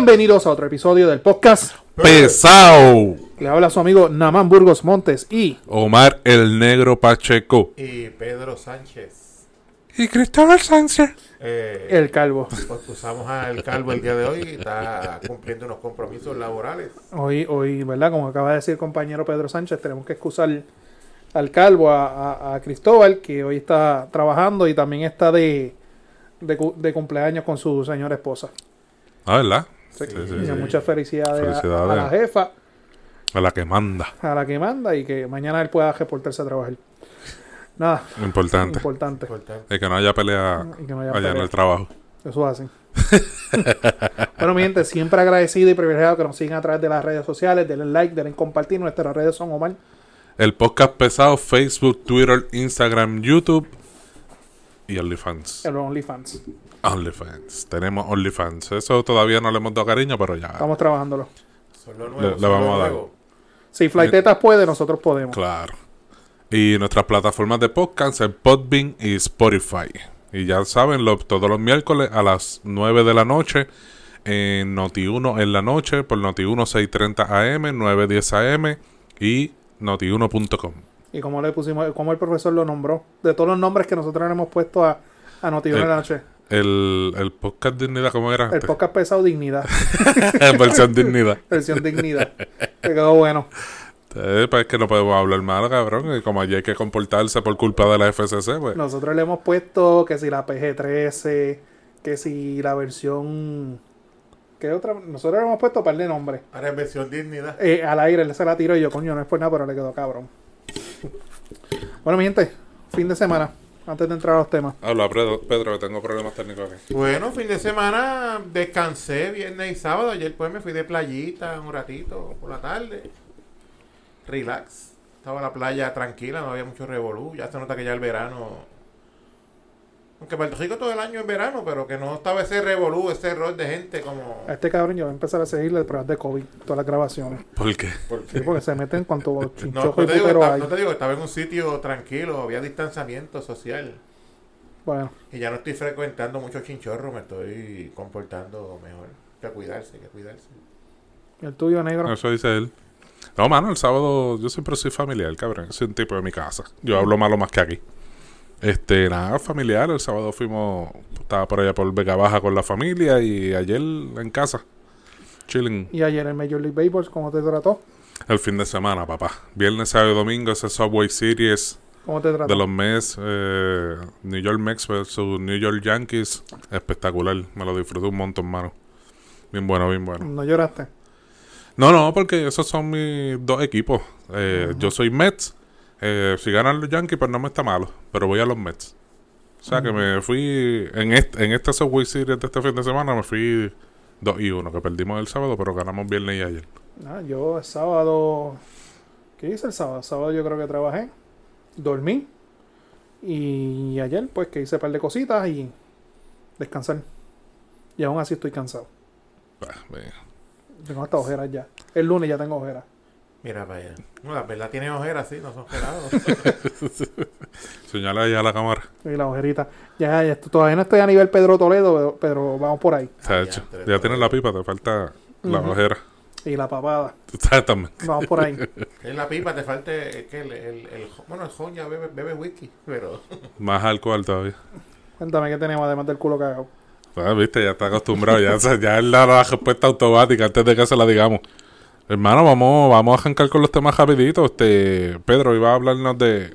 Bienvenidos a otro episodio del podcast. Pesao. Le habla su amigo Namán Burgos Montes y Omar el Negro Pacheco. y Pedro Sánchez. Y Cristóbal Sánchez. Eh, el Calvo. pues usamos al Calvo el día de hoy, está cumpliendo unos compromisos laborales. Hoy, hoy, ¿verdad? Como acaba de decir el compañero Pedro Sánchez, tenemos que excusar al Calvo, a, a- a Cristóbal, que hoy está trabajando y también está de, de cumpleaños con su señora esposa. Ah, ¿verdad? Sí, Sí, sí, Y sí. muchas felicidades, a- Felicidades. A, la jefa, A la que manda. a la que manda y que mañana él pueda reportarse a trabajar. Nada, Importante. importante. Importante. Es que no haya pelea Y que no haya allá en el trabajo. Eso hacen. bueno, mi gente, siempre agradecido y privilegiado que nos sigan a través de las redes sociales. Denle like, denle compartir. Nuestras redes son Omar. El podcast pesado, Facebook, Twitter, Instagram, YouTube y OnlyFans. El OnlyFans. OnlyFans. Tenemos OnlyFans. Eso todavía no le hemos dado cariño, pero ya. Estamos trabajándolo. Son Le- vamos a dar. Si Flytetas puede, nosotros podemos. Claro. Y nuestras plataformas de podcast en Podbean y Spotify. Y ya saben, lo- todos los miércoles a las 9 de la noche en Noti1 en la noche por Noti1 630 AM, 910 AM y Noti1.com. Y como le pusimos, como el profesor lo nombró. De todos los nombres que nosotros le hemos puesto a, a Notiuno en la noche. El, el podcast Dignidad, ¿cómo era? El podcast pesado Dignidad. Versión Dignidad. Versión Dignidad. Que quedó bueno. Eh, pues es que no podemos hablar mal, cabrón. Y como allí hay que comportarse por culpa de la FCC, pues. Nosotros le hemos puesto que si la PG-13, que si la versión... ¿Qué otra? Nosotros le hemos puesto un par de nombres. En versión dignidad. Eh, al aire, él se la tiró y yo, coño, no es por nada, pero le quedó cabrón. bueno, mi gente, fin de semana, antes de entrar a los temas. Habla, Pedro, Pedro, que tengo problemas técnicos aquí. Bueno, fin de semana descansé viernes y sábado. Ayer pues me fui de playita un ratito por la tarde. Relax. Estaba la playa tranquila, no había mucho revolú. Ya se nota que ya el verano. Aunque Puerto Rico todo el año es verano, pero que no estaba ese revolú, ese error de gente como. A este cabrón yo voy a empezar a seguirle pruebas de COVID, todas las grabaciones. ¿Por qué? Sí, porque se meten cuanto No, chinchojo no y te, digo, estaba, hay. no te digo, estaba en un sitio tranquilo, había distanciamiento social. Bueno, Y ya no estoy frecuentando mucho chinchorro, me estoy comportando mejor. Hay que cuidarse, hay que cuidarse. el tuyo negro. Eso dice él. No, mano, el sábado yo siempre soy familiar, cabrón. Soy un tipo de mi casa. Yo hablo malo más que aquí. Este, nada, familiar. El sábado fuimos, estaba por allá por Vega Baja con la familia y ayer en casa. Chilling. Y ayer el Major League Baseball, ¿cómo te trató? El fin de semana, papá. Viernes, sábado y domingo, ese Subway Series ¿Cómo te trató? de los Mets, eh, New York Mets versus New York Yankees. Espectacular. Me lo disfruté un montón, mano. Bien bueno, bien bueno. ¿No lloraste? No, no, porque esos son mis dos equipos. Eh, Yo soy Mets. Eh, si ganan los Yankees, pues no me está malo. Pero voy a los Mets. O sea que me fui. En este, en este Subway Series de este fin de semana me fui 2 y 1. Que perdimos el sábado, pero ganamos viernes y ayer. Ah, yo el sábado... ¿Qué hice el sábado? El sábado yo creo que trabajé, dormí. Y ayer pues que hice un par de cositas y descansar. Y aún así estoy cansado. Ah, Tengo hasta ojeras ya. El lunes ya tengo ojeras. Mira para allá. No, la verdad tiene ojeras, sí, no son gelados. Señala ahí a la cámara. Y la ojerita. Ya, ya todavía no estoy a nivel Pedro Toledo, pero, pero vamos por ahí. Está hecho. ya, Ya tienes la pipa, te falta la Ujú. ojera. Y la papada. Tú sabes también. Vamos por ahí. en la pipa te falta el, que el, el, el- bueno, el Jon ya bebe, bebe whisky, pero Más alcohol todavía. Cuéntame qué tenemos además del culo cagado. Ah, viste, ya está acostumbrado. Ya, ya da la respuesta automática antes de que se la digamos. Hermano, vamos, vamos a arrancar con los temas rapiditos. Este, Pedro iba a hablarnos de,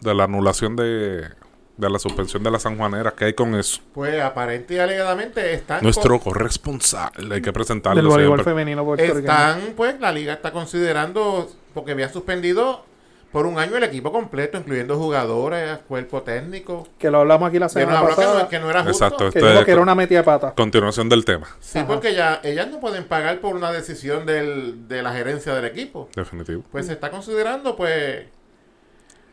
de la anulación de, de la suspensión de las sanjuaneras. ¿Qué hay con eso? pues aparente y alegadamente están Nuestro corresponsal, hay que Del presentarlo voleibol siempre. femenino. Están, pues, la liga está considerando, porque había suspendido por un año el equipo completo, incluyendo jugadores, cuerpo técnico. Que lo hablamos aquí la semana que, pasada. no, que no era justo. Exacto. Que Esto dijo es que era una metida de pata. Continuación del tema, Sí, Ajá. porque ya ellas no pueden pagar por una decisión del, de la gerencia del equipo. definitivo. Pues se está considerando, pues,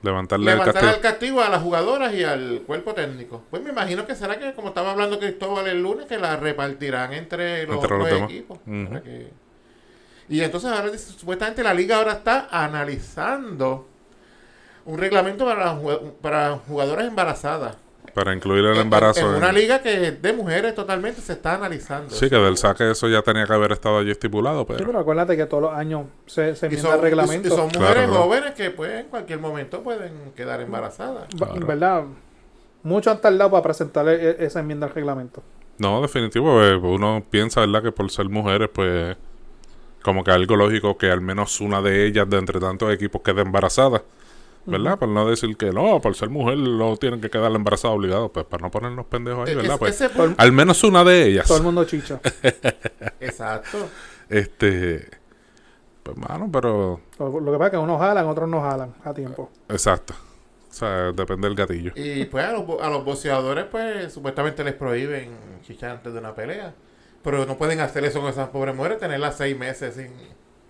Levantarle el levantar castigo. el castigo a las jugadoras y al cuerpo técnico. Pues me imagino que será que, como estaba hablando Cristóbal el lunes, que la repartirán entre los, Entre los equipos. Ujú. para que- Y entonces ahora dice, supuestamente la liga ahora está analizando un reglamento para, para jugadoras embarazadas. Para incluir el embarazo. En, en- una liga que es de mujeres totalmente se está analizando. Sí, que del saque eso ya tenía que haber estado allí estipulado, Sí, pero... pero acuérdate que todos los años se, se enmienda el reglamento. y son mujeres claro. jóvenes que pues en cualquier momento pueden quedar embarazadas. Claro. ¿Verdad? Mucho han tardado para presentar e- esa enmienda al reglamento. No, definitivo. eh, uno piensa, ¿verdad? Que por ser mujeres, pues... Como que algo lógico que al menos una de ellas, de entre tantos equipos, quede embarazada. ¿Verdad? Por no decir que no, por ser mujer no tienen que quedar embarazada obligado. Pues para no ponernos pendejos ahí, ¿verdad? es- Pues, al menos una de ellas. Todo el mundo chicha. exacto. Este... Pues, mano, pero... Lo, lo que pasa es que unos jalan, otros no jalan a tiempo. Exacto. O sea, depende del gatillo. Y pues a los, bo- a los boxeadores pues supuestamente les prohíben chichar antes de una pelea. Pero no pueden hacer eso con esas pobres mujeres, tenerlas seis meses sin...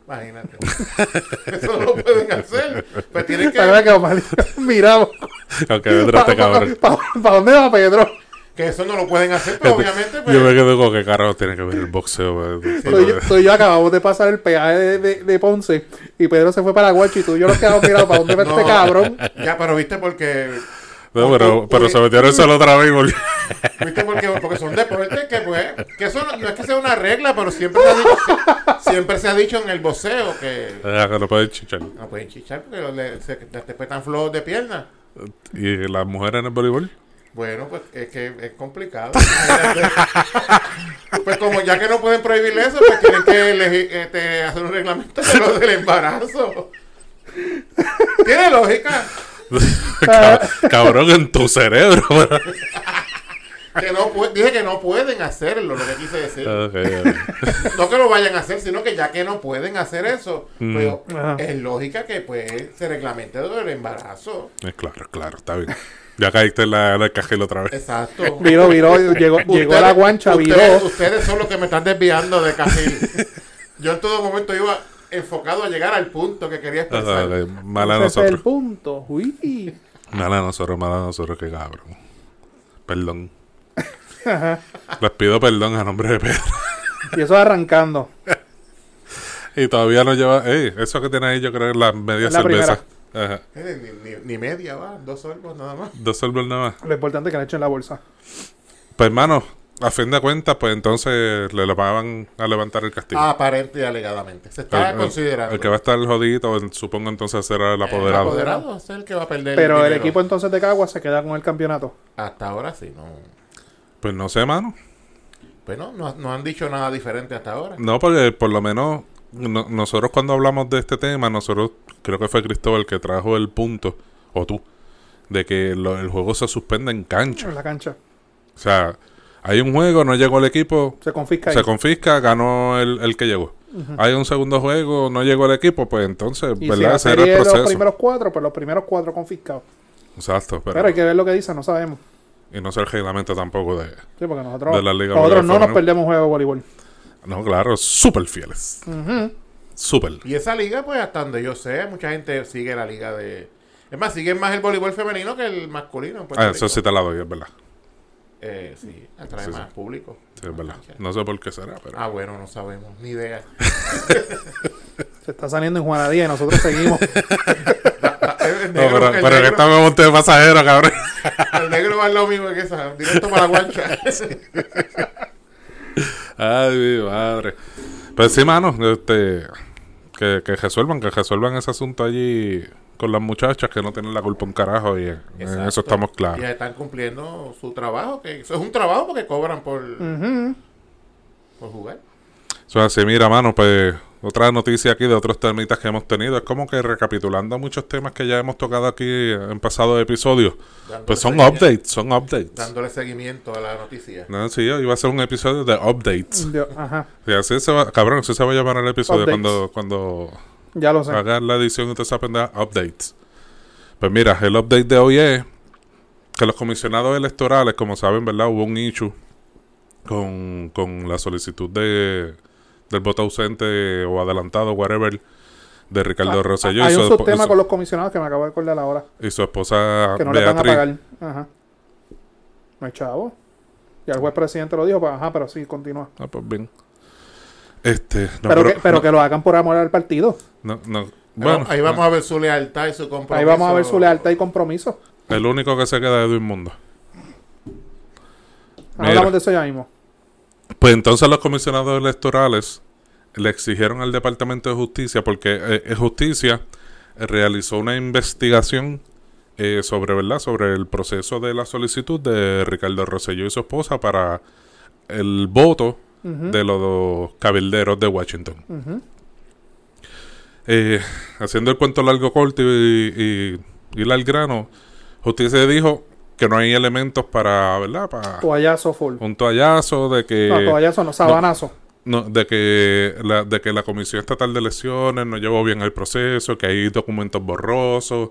Imagínate. eso no lo pueden hacer. Pues tienen que... La verdad que Omar, miramos. Aunque vendrá este cabrón. ¿Para dónde va Pedro? Que eso no lo pueden hacer, pero obviamente pues... Yo me quedo con que carajo tiene que ver el boxeo. Tú y, yo, acabamos de pasar el peaje de, de- de Ponce y Pedro se fue para Guacho y tú y yo nos quedamos mirando para dónde va este cabrón. Ya, pero viste porque... No, pero, pero se metieron solo otra vez y volvió. ¿Viste? Porque, porque son deportes que, pues, que eso no, no es que sea una regla, pero siempre se ha dicho, siempre se ha dicho en el boxeo que Ah, que no pueden chichar. no pueden chichar porque le, se, después están flojos de pierna. ¿Y las mujeres en el voleibol? Bueno, pues es que es complicado. pues como ya que no pueden prohibir eso, pues tienen que elegir, este, hacer un reglamento de lo del embarazo. Tiene lógica. Cab- Cabrón, en tu cerebro. Que no dije que no pueden hacerlo, lo que quise decir. Ok. No que lo vayan a hacer, sino que ya que no pueden hacer eso, Mm. pues es lógica que pues se reglamente lo del embarazo. Eh, Claro, claro, está bien. Ya caíste en la, en el cajil otra vez. Exacto. Viró, viró, llegó, llegó la guancha, viró. ustedes, ustedes son los que me están desviando de cajil. Yo en todo momento iba enfocado a llegar al punto que quería expresar. Mala a Ese es el nosotros. punto. Uy. Mala a nosotros, mala a nosotros, qué cabrón. Perdón. Ajá. Les pido perdón a nombre de Pedro. Y eso arrancando. Y todavía no lleva. Ey, eso que tiene ahí, yo creo que es la media la cerveza. Ajá. Eh, Ni, ni- ni media, va, dos sorbos nada más. Dos sorbos nada más. Lo importante es que le echen la bolsa. Pues, hermano, a fin de cuentas, pues entonces le lo van a levantar el castigo. Aparente y alegadamente. Se está El- considerando. El que va a estar jodidito, supongo entonces será el apoderado. El apoderado es el que va a perder Pero el equipo entonces de Cagua se queda con el campeonato. Hasta ahora sí, no. Pues no sé, mano. Bueno, no, no han dicho nada diferente hasta ahora. No, porque por lo menos no- nosotros cuando hablamos de este tema, nosotros creo que fue Cristóbal que trajo el punto, o tú, de que lo- el juego se suspende en cancha. En la cancha. O sea, hay un juego, no llegó el equipo, Se confisca ahí. se confisca, ganó el, el que llegó. Hay un segundo juego, no llegó el equipo, pues entonces, y si ¿verdad? la Ese era el de los proceso. primeros cuatro, pues los primeros cuatro confiscados. Exacto, pero, Pero hay que ver lo que dice, no sabemos. y no sé el reglamento tampoco de... Sí, porque nosotros, De la Liga nosotros no nos perdemos un juego de voleibol. No, claro, súper fieles. Ujú. Súper. Y esa liga, pues hasta donde yo sé, mucha gente sigue la liga de... Es más, siguen más el voleibol femenino que el masculino. Ah, eso sí te la doy, es verdad. Eh, sí, atrae Sí, más sí. público. Sí, es verdad. No sé por qué será, pero... Ah, bueno, no sabemos, ni idea. Se está saliendo en Juana Díaz y nosotros seguimos. Ah, El No, negro, pero, el pero que negro- estamos en de pasajero, cabrón. el negro va lo mismo que esa, directo para la guancha. Ay, mi madre. Pues sí, mano, este, que, que resuelvan, que resuelvan ese asunto allí con las muchachas que no tienen la culpa un carajo y en, eso estamos Y claros. están cumpliendo su trabajo, que eso es un trabajo porque cobran por, por jugar. So, así, mira, mano, pues otra noticia aquí de otros temitas que hemos tenido. Es como que recapitulando muchos temas que ya hemos tocado aquí en pasados episodios. Dándole Pues son seguimiento- updates, son updates. Dándole seguimiento a la noticia. No, sí, iba a ser un episodio de updates. Yo- ajá, Y así se va, cabrón, así se va a llamar el episodio Updates. cuando, cuando ya lo sé. la edición y toda esa pendeja, updates. Pues mira, el update de hoy es que los comisionados electorales, como saben, ¿verdad? Hubo un issue con, con la solicitud de del voto ausente o adelantado, whatever, de Ricardo Rosselló y, Ah, Hay su un y subtema su- con los comisionados que me acabo de acordar ahora. y su esposa Que no le van a pagar. Ajá. No hay chavo. Y el juez presidente lo dijo, pues ajá, pero sí, continúa. Ah, pues bien. Este, no, pero, que, pero no, que lo hagan por amor al partido. no, no. Bueno, ahí vamos a ver su lealtad y su compromiso. Ahí vamos a ver su lealtad y compromiso. el único que se queda es Edwin Mundo. Mira. Hablamos de eso ya mismo. Pues entonces los comisionados electorales le exigieron al Departamento de Justicia, porque eh, eh, Justicia realizó una investigación eh, sobre, ¿verdad? sobre el proceso de la solicitud de Ricardo Rosselló y su esposa para el voto De los cabilderos de Washington. Eh, haciendo el cuento largo corto y, y, y ir al grano, Justicia dijo que no hay elementos para, ¿verdad? Para Toallazo full. un toallazo de que no, toallazo no, sabanazo. no, de que la, de que la Comisión Estatal de Elecciones no llevó bien el proceso, que hay documentos borrosos,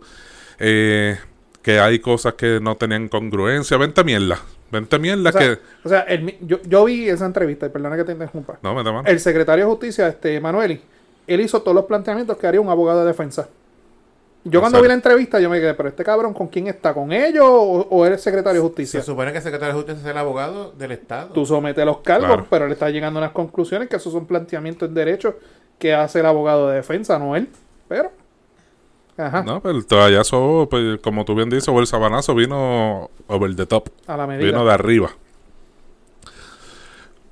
eh, que hay cosas que no tenían congruencia. Vente mierda. Vente mierda O sea, que... o sea, el yo, yo vi esa entrevista, y perdona que te interrumpa. No, vete mano. El secretario de Justicia, este Manueli, él hizo todos los planteamientos que haría un abogado de defensa. Yo cuando Exacto. vi la entrevista, yo me quedé, pero este cabrón, ¿con quién está? ¿Con ellos o, o eres secretario de Se Justicia? supone que el secretario de Justicia es el abogado del Estado. Tú sometes los cargos, Claro. pero él está llegando a unas conclusiones que esos son planteamientos en derecho que hace el abogado de defensa, no él. Pero, ajá, No, pero el toallazo, pues, como tú bien dices, o el sabanazo vino over the top. a la medida. Vino de arriba.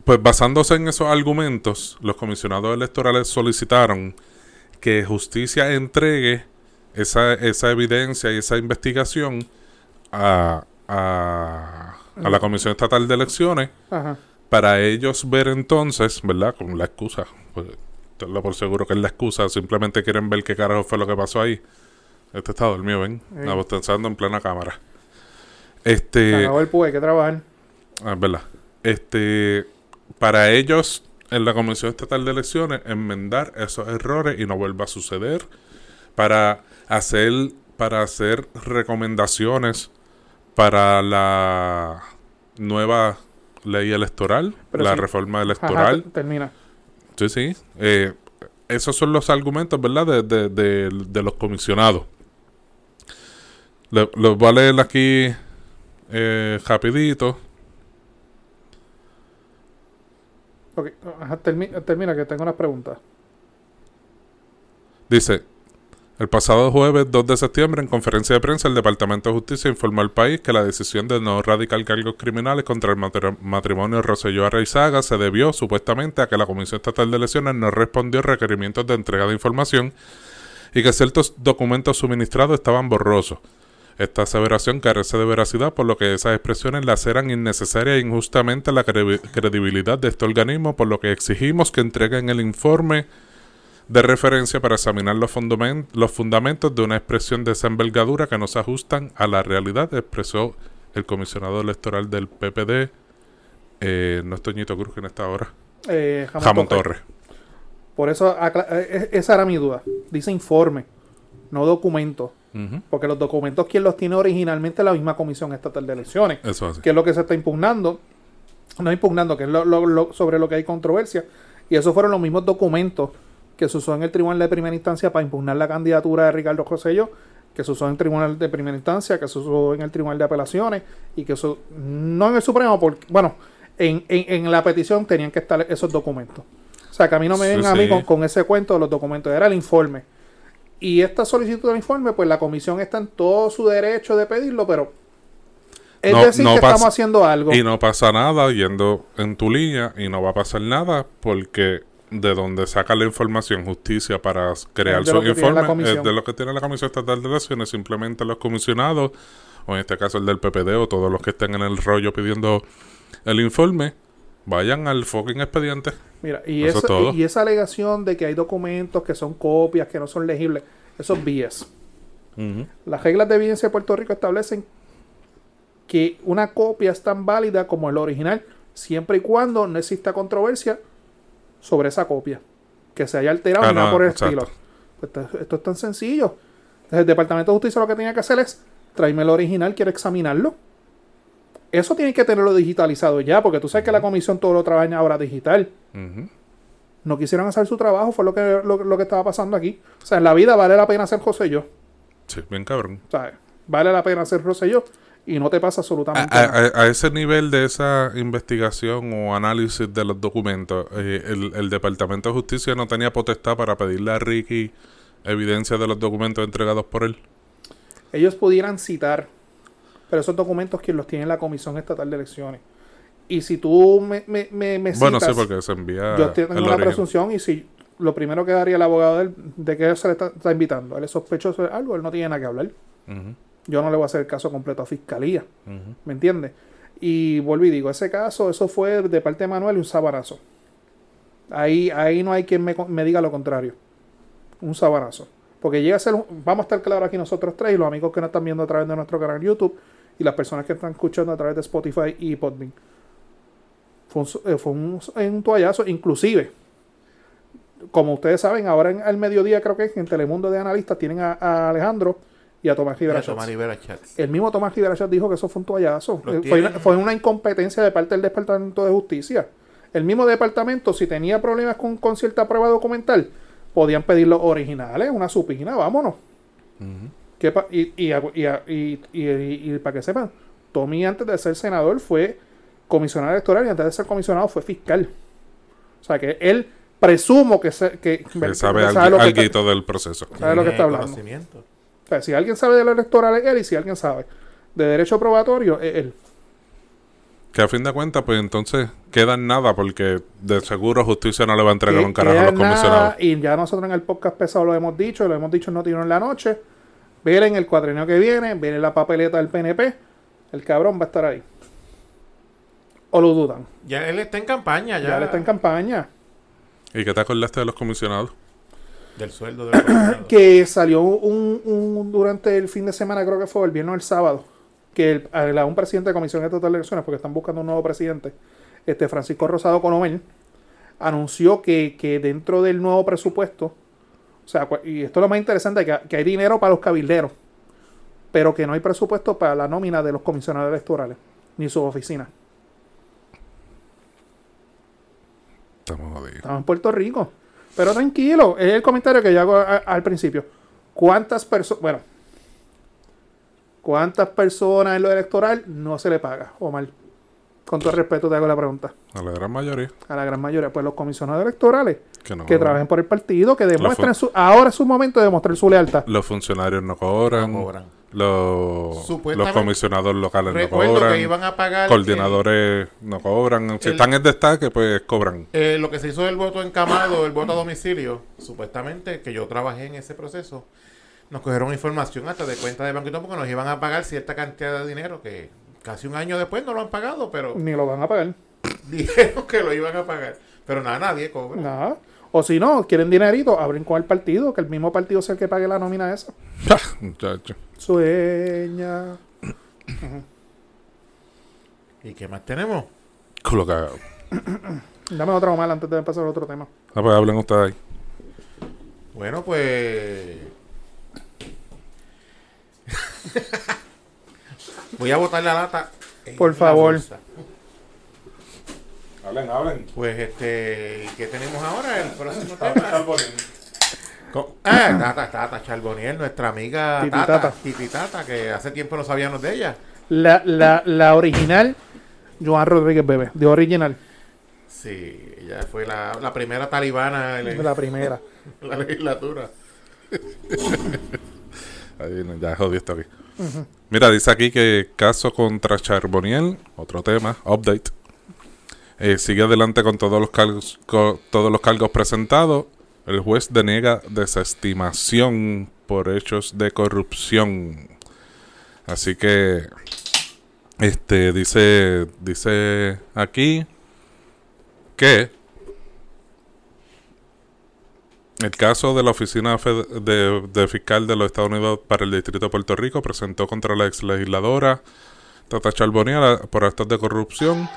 Pues basándose en esos argumentos, los comisionados electorales solicitaron que justicia entregue esa, esa evidencia y esa investigación a, a, a la Comisión Estatal de Elecciones Ajá. para ellos ver entonces, ¿verdad? Con la excusa, pues, tenlo por seguro que es la excusa, simplemente quieren ver qué carajo fue lo que pasó ahí. Este está dormido, ven, Ey. sí. pensando en plena cámara. Se Este... acabó el hay que trabajar. Ah, es verdad. Este, para ellos, en la Comisión Estatal de Elecciones, enmendar esos errores y no vuelva a suceder. Para hacer, para hacer recomendaciones para la nueva ley electoral, Pero la sí. reforma electoral. te- termina. Sí, sí. Eh, esos son los argumentos, ¿verdad? De, de, de- de los comisionados. Los voy a leer aquí eh, rapidito. Ok, ajá, termina, que tengo unas preguntas. Dice, el pasado jueves 2 de septiembre, en conferencia de prensa, el Departamento de Justicia informó al país que la decisión de no radicar cargos criminales contra el matri- matrimonio Rosselló Arreizaga se debió supuestamente a que la Comisión Estatal de Elecciones no respondió a requerimientos de entrega de información y que ciertos documentos suministrados estaban borrosos. Esta aseveración carece de veracidad, por lo que esas expresiones laceran innecesaria e injustamente la credi- credibilidad de este organismo, por lo que exigimos que entreguen el informe de referencia para examinar los, los fundamentos de una expresión de esa envergadura que no se ajustan a la realidad, expresó el comisionado electoral del PPD, eh, no es Toñito Cruz en esta hora, Eh, Jamón Jamón Torres. Torres. Por eso, acla- eh, esa era mi duda. Dice informe, no documento. Porque los documentos, quien los tiene originalmente? La misma Comisión Estatal de Elecciones. Eso así. Que es lo que se está impugnando. No impugnando, que es lo, lo- lo- sobre lo que hay controversia. Y esos fueron los mismos documentos que se usó en el Tribunal de Primera Instancia para impugnar la candidatura de Ricardo Rosselló, que se usó en el Tribunal de Primera Instancia, que se usó en el Tribunal de Apelaciones, y que eso, no en el Supremo, porque, bueno, en, en- en la petición tenían que estar esos documentos. O sea, que a mí no me Sí, ven a mí sí. con, con ese cuento de los documentos, era el informe. Y esta solicitud del informe, pues la comisión está en todo su derecho de pedirlo, pero es No- decir no que estamos haciendo algo. Y no pasa nada yendo en tu línea y no va a pasar nada porque de donde saca la información justicia para crear Es de su lo que tiene la informe comisión. es de lo que tiene la Comisión Estatal de Elecciones. Simplemente los comisionados, o en este caso el del PPD o todos los que estén en el rollo pidiendo el informe, vayan al fucking expediente. Mira, y, Eso eso- es todo. y esa alegación de que hay documentos que son copias, que no son legibles, eso es. Las reglas de evidencia de Puerto Rico establecen que una copia es tan válida como el original, siempre y cuando no exista controversia sobre esa copia, que se haya alterado Ah, nada no, por el exacto. estilo. Pues esto, esto es tan sencillo. Entonces, el Departamento de Justicia lo que tenía que hacer es tráeme el original, quiero examinarlo. Eso tiene que tenerlo digitalizado ya, porque tú sabes que la comisión todo lo trabaja ahora digital. No quisieron hacer su trabajo, fue lo que, lo, lo que estaba pasando aquí. O sea, en la vida vale la pena ser José yo. Sí, bien cabrón. ¿sabes? Vale la pena ser José yo y no te pasa absolutamente a- nada. a- a ese nivel de esa investigación o análisis de los documentos, eh, el, el Departamento de Justicia no tenía potestad para pedirle a Ricky evidencia de los documentos entregados por él. Ellos pudieran citar, pero esos documentos quien los tiene la Comisión Estatal de Elecciones. Y si tú me, me, me, me Bueno, sí, porque se envía. yo tengo una presunción y si lo primero que daría el abogado de él, de que se le está, está invitando, él es sospechoso de algo, él no tiene nada que hablar. Ujú, Yo no le voy a hacer el caso completo a fiscalía. ¿me entiendes? Y vuelvo y digo, ese caso, eso fue de parte de Manuel y un sabanazo. Ahí, ahí no hay quien me, me diga lo contrario. Un sabanazo. Porque llega a ser, un- vamos a estar claros aquí nosotros tres y los amigos que nos están viendo a través de nuestro canal YouTube y las personas que están escuchando a través de Spotify y Podbean. Fue un, eh, fue un, un toallazo, inclusive. Como ustedes saben, ahora en, al mediodía creo que en Telemundo de Analistas tienen a, a Alejandro y a Tomás Rivera Mira, Tomás Schatz. Rivera Chats. El mismo Tomás Rivera Schatz dijo que eso fue un toallazo. Eh, Fue una, fue una incompetencia de parte del Departamento de Justicia. El mismo departamento, si tenía problemas con, con cierta prueba documental, podían pedir los originales, una supina, vámonos. Ujú. ¿Qué pa- y, y, y, para que sepan, Tommy antes de ser senador fue comisionado electoral y antes de ser comisionado fue fiscal. O sea que él presumo que, se- que, Que sabe que algo, sabe lo que está- alguito del proceso. sabe lo que está hablando. Conocimiento. o sea, si alguien sabe de lo electoral es él y si alguien sabe de derecho probatorio es él. Que a fin de cuentas, pues entonces queda en nada porque de seguro justicia no le va a entregar Que un carajo a los comisionados. Y ya nosotros en el podcast pesado lo hemos dicho, lo hemos dicho en Notino en la noche. Ver en el cuadrenio que viene, ver la papeleta del PNP, el cabrón va a estar ahí. O lo dudan. Ya él está en campaña, ya. Ya, le está en campaña. ¿Y qué te acordaste de los comisionados? Del sueldo del. Que salió un, un- durante el fin de semana, creo que fue el viernes o el sábado, que el, a un presidente de Comisión Estatal de Elecciones, porque están buscando un nuevo presidente, este Francisco Rosado Colomel, anunció que, que dentro del nuevo presupuesto, o sea, y esto es lo más interesante, que, que hay dinero para los cabilderos, pero que no hay presupuesto para la nómina de los comisionados electorales, ni su oficina. Estamos jodidos. Estamos en Puerto Rico. Pero tranquilo, es el comentario que yo hago a- al principio. ¿Cuántas personas, bueno, cuántas personas en lo electoral no se le paga, Omar? Con todo el respeto te hago la pregunta. A la gran mayoría. A la gran mayoría, pues los comisionados electorales Que no que trabajen por el partido, que demuestren su, ahora es su momento de demostrar su lealtad. Los funcionarios no cobran. No cobran. Los, comisionados locales no cobran. que iban a pagar. coordinadores no cobran. Si el- están en destaque, pues cobran. eh, lo que se hizo del voto encamado, el voto a domicilio, supuestamente, que yo trabajé en ese proceso, nos cogieron información hasta de cuenta de banco y todo porque nos iban a pagar cierta cantidad de dinero que casi un año después no lo han pagado, pero Ni lo van a pagar. dijeron que lo iban a pagar. Pero nada, nadie cobra. Nada. O si no, quieren dinerito, abren con el partido, que el mismo partido sea el que pague la nómina esa. Muchacho. Sueña. ¿Y qué más tenemos? Culo cagado. Dame otra mal antes de pasar a otro tema. Ah, pues hablen ustedes ahí. Bueno, pues. Voy a botar la lata. Por favor. bolsa. Hablen, hablen. Pues este, ¿qué tenemos ahora? El próximo tema. Ah, Tata, Tata Charboniel, nuestra amiga Titi Tata, Tata. Titi Tata, que hace tiempo no sabíamos de ella. La, la, la original, Joan Rodríguez Bebé, de original, Sí, ella fue la, la primera talibana en, la primera. la legislatura. Ahí, ya jodí esto aquí. Mira, dice aquí que caso contra Charboniel, otro tema, update. Eh, sigue adelante con todos los cargos, co- todos los cargos presentados. El juez deniega desestimación por hechos de corrupción. Así que este dice dice aquí que el caso de la Oficina de, Fiscal de los Estados Unidos para el Distrito de Puerto Rico presentó contra la ex legisladora Tata Charboniel a- por actos de corrupción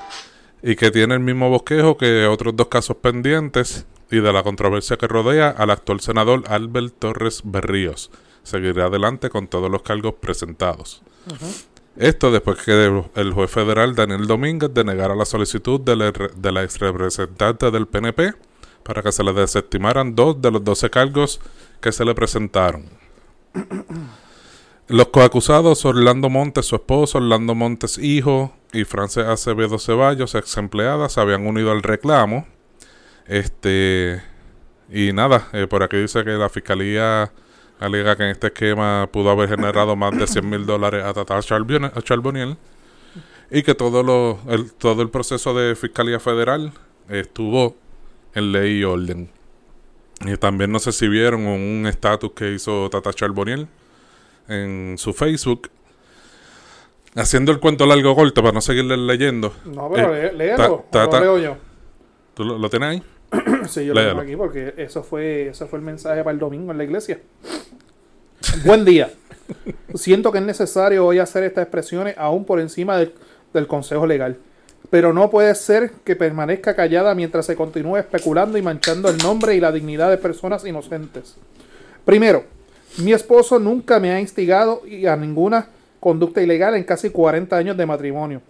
y que tiene el mismo bosquejo que otros dos casos pendientes y de la controversia que rodea al actual senador Albert Torres Berríos. Seguirá adelante con todos los cargos presentados. Esto después que el juez federal Daniel Domínguez denegara la solicitud de la, de la ex representante del PNP para que se le desestimaran dos de los 12 cargos que se le presentaron. Los coacusados Orlando Montes, su esposo, Orlando Montes, hijo, y Frances Acevedo Ceballos, ex empleada, se habían unido al reclamo. Este. Y nada, eh, por aquí dice que la fiscalía alega que en este esquema pudo haber generado más de 100 mil dólares a Tata Charboniel, Y que todo, lo, el, todo el proceso de Fiscalía Federal estuvo en ley y orden. Y también no sé si vieron un estatus que hizo Tata Charboniel en su Facebook. Haciendo el cuento largo corto para no seguirle leyendo. No, pero Eh, lé- léelo, ta- o ta- lo leo yo. ¿Tú lo, lo tienes ahí? Sí, yo lo tengo aquí porque eso fue, eso fue el mensaje para el domingo en la iglesia. Buen día. Siento que es necesario hoy hacer estas expresiones aún por encima del, del consejo legal. Pero no puede ser que permanezca callada mientras se continúe especulando y manchando el nombre y la dignidad de personas inocentes. Primero, mi esposo nunca me ha instigado a ninguna conducta ilegal en casi 40 años de matrimonio.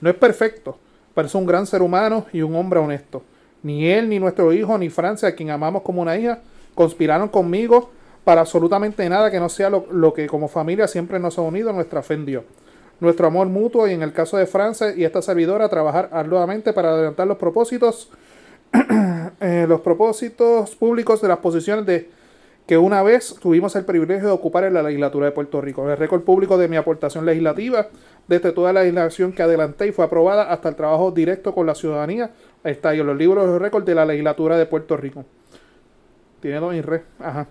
No es perfecto, pero es un gran ser humano y un hombre honesto. Ni él, ni nuestro hijo, ni Francia, a quien amamos como una hija, conspiraron conmigo para absolutamente nada que no sea lo, que como familia siempre nos ha unido nuestra fe en Dios. Nuestro amor mutuo y en el caso de Francia y esta servidora trabajar arduamente para adelantar los propósitos eh, los propósitos públicos de las posiciones de que una vez tuvimos el privilegio de ocupar en la legislatura de Puerto Rico. El récord público de mi aportación legislativa desde toda la legislación que adelanté y fue aprobada hasta el trabajo directo con la ciudadanía está ahí en los libros de récord de la legislatura de Puerto Rico. Tiene dos y re. Ajá.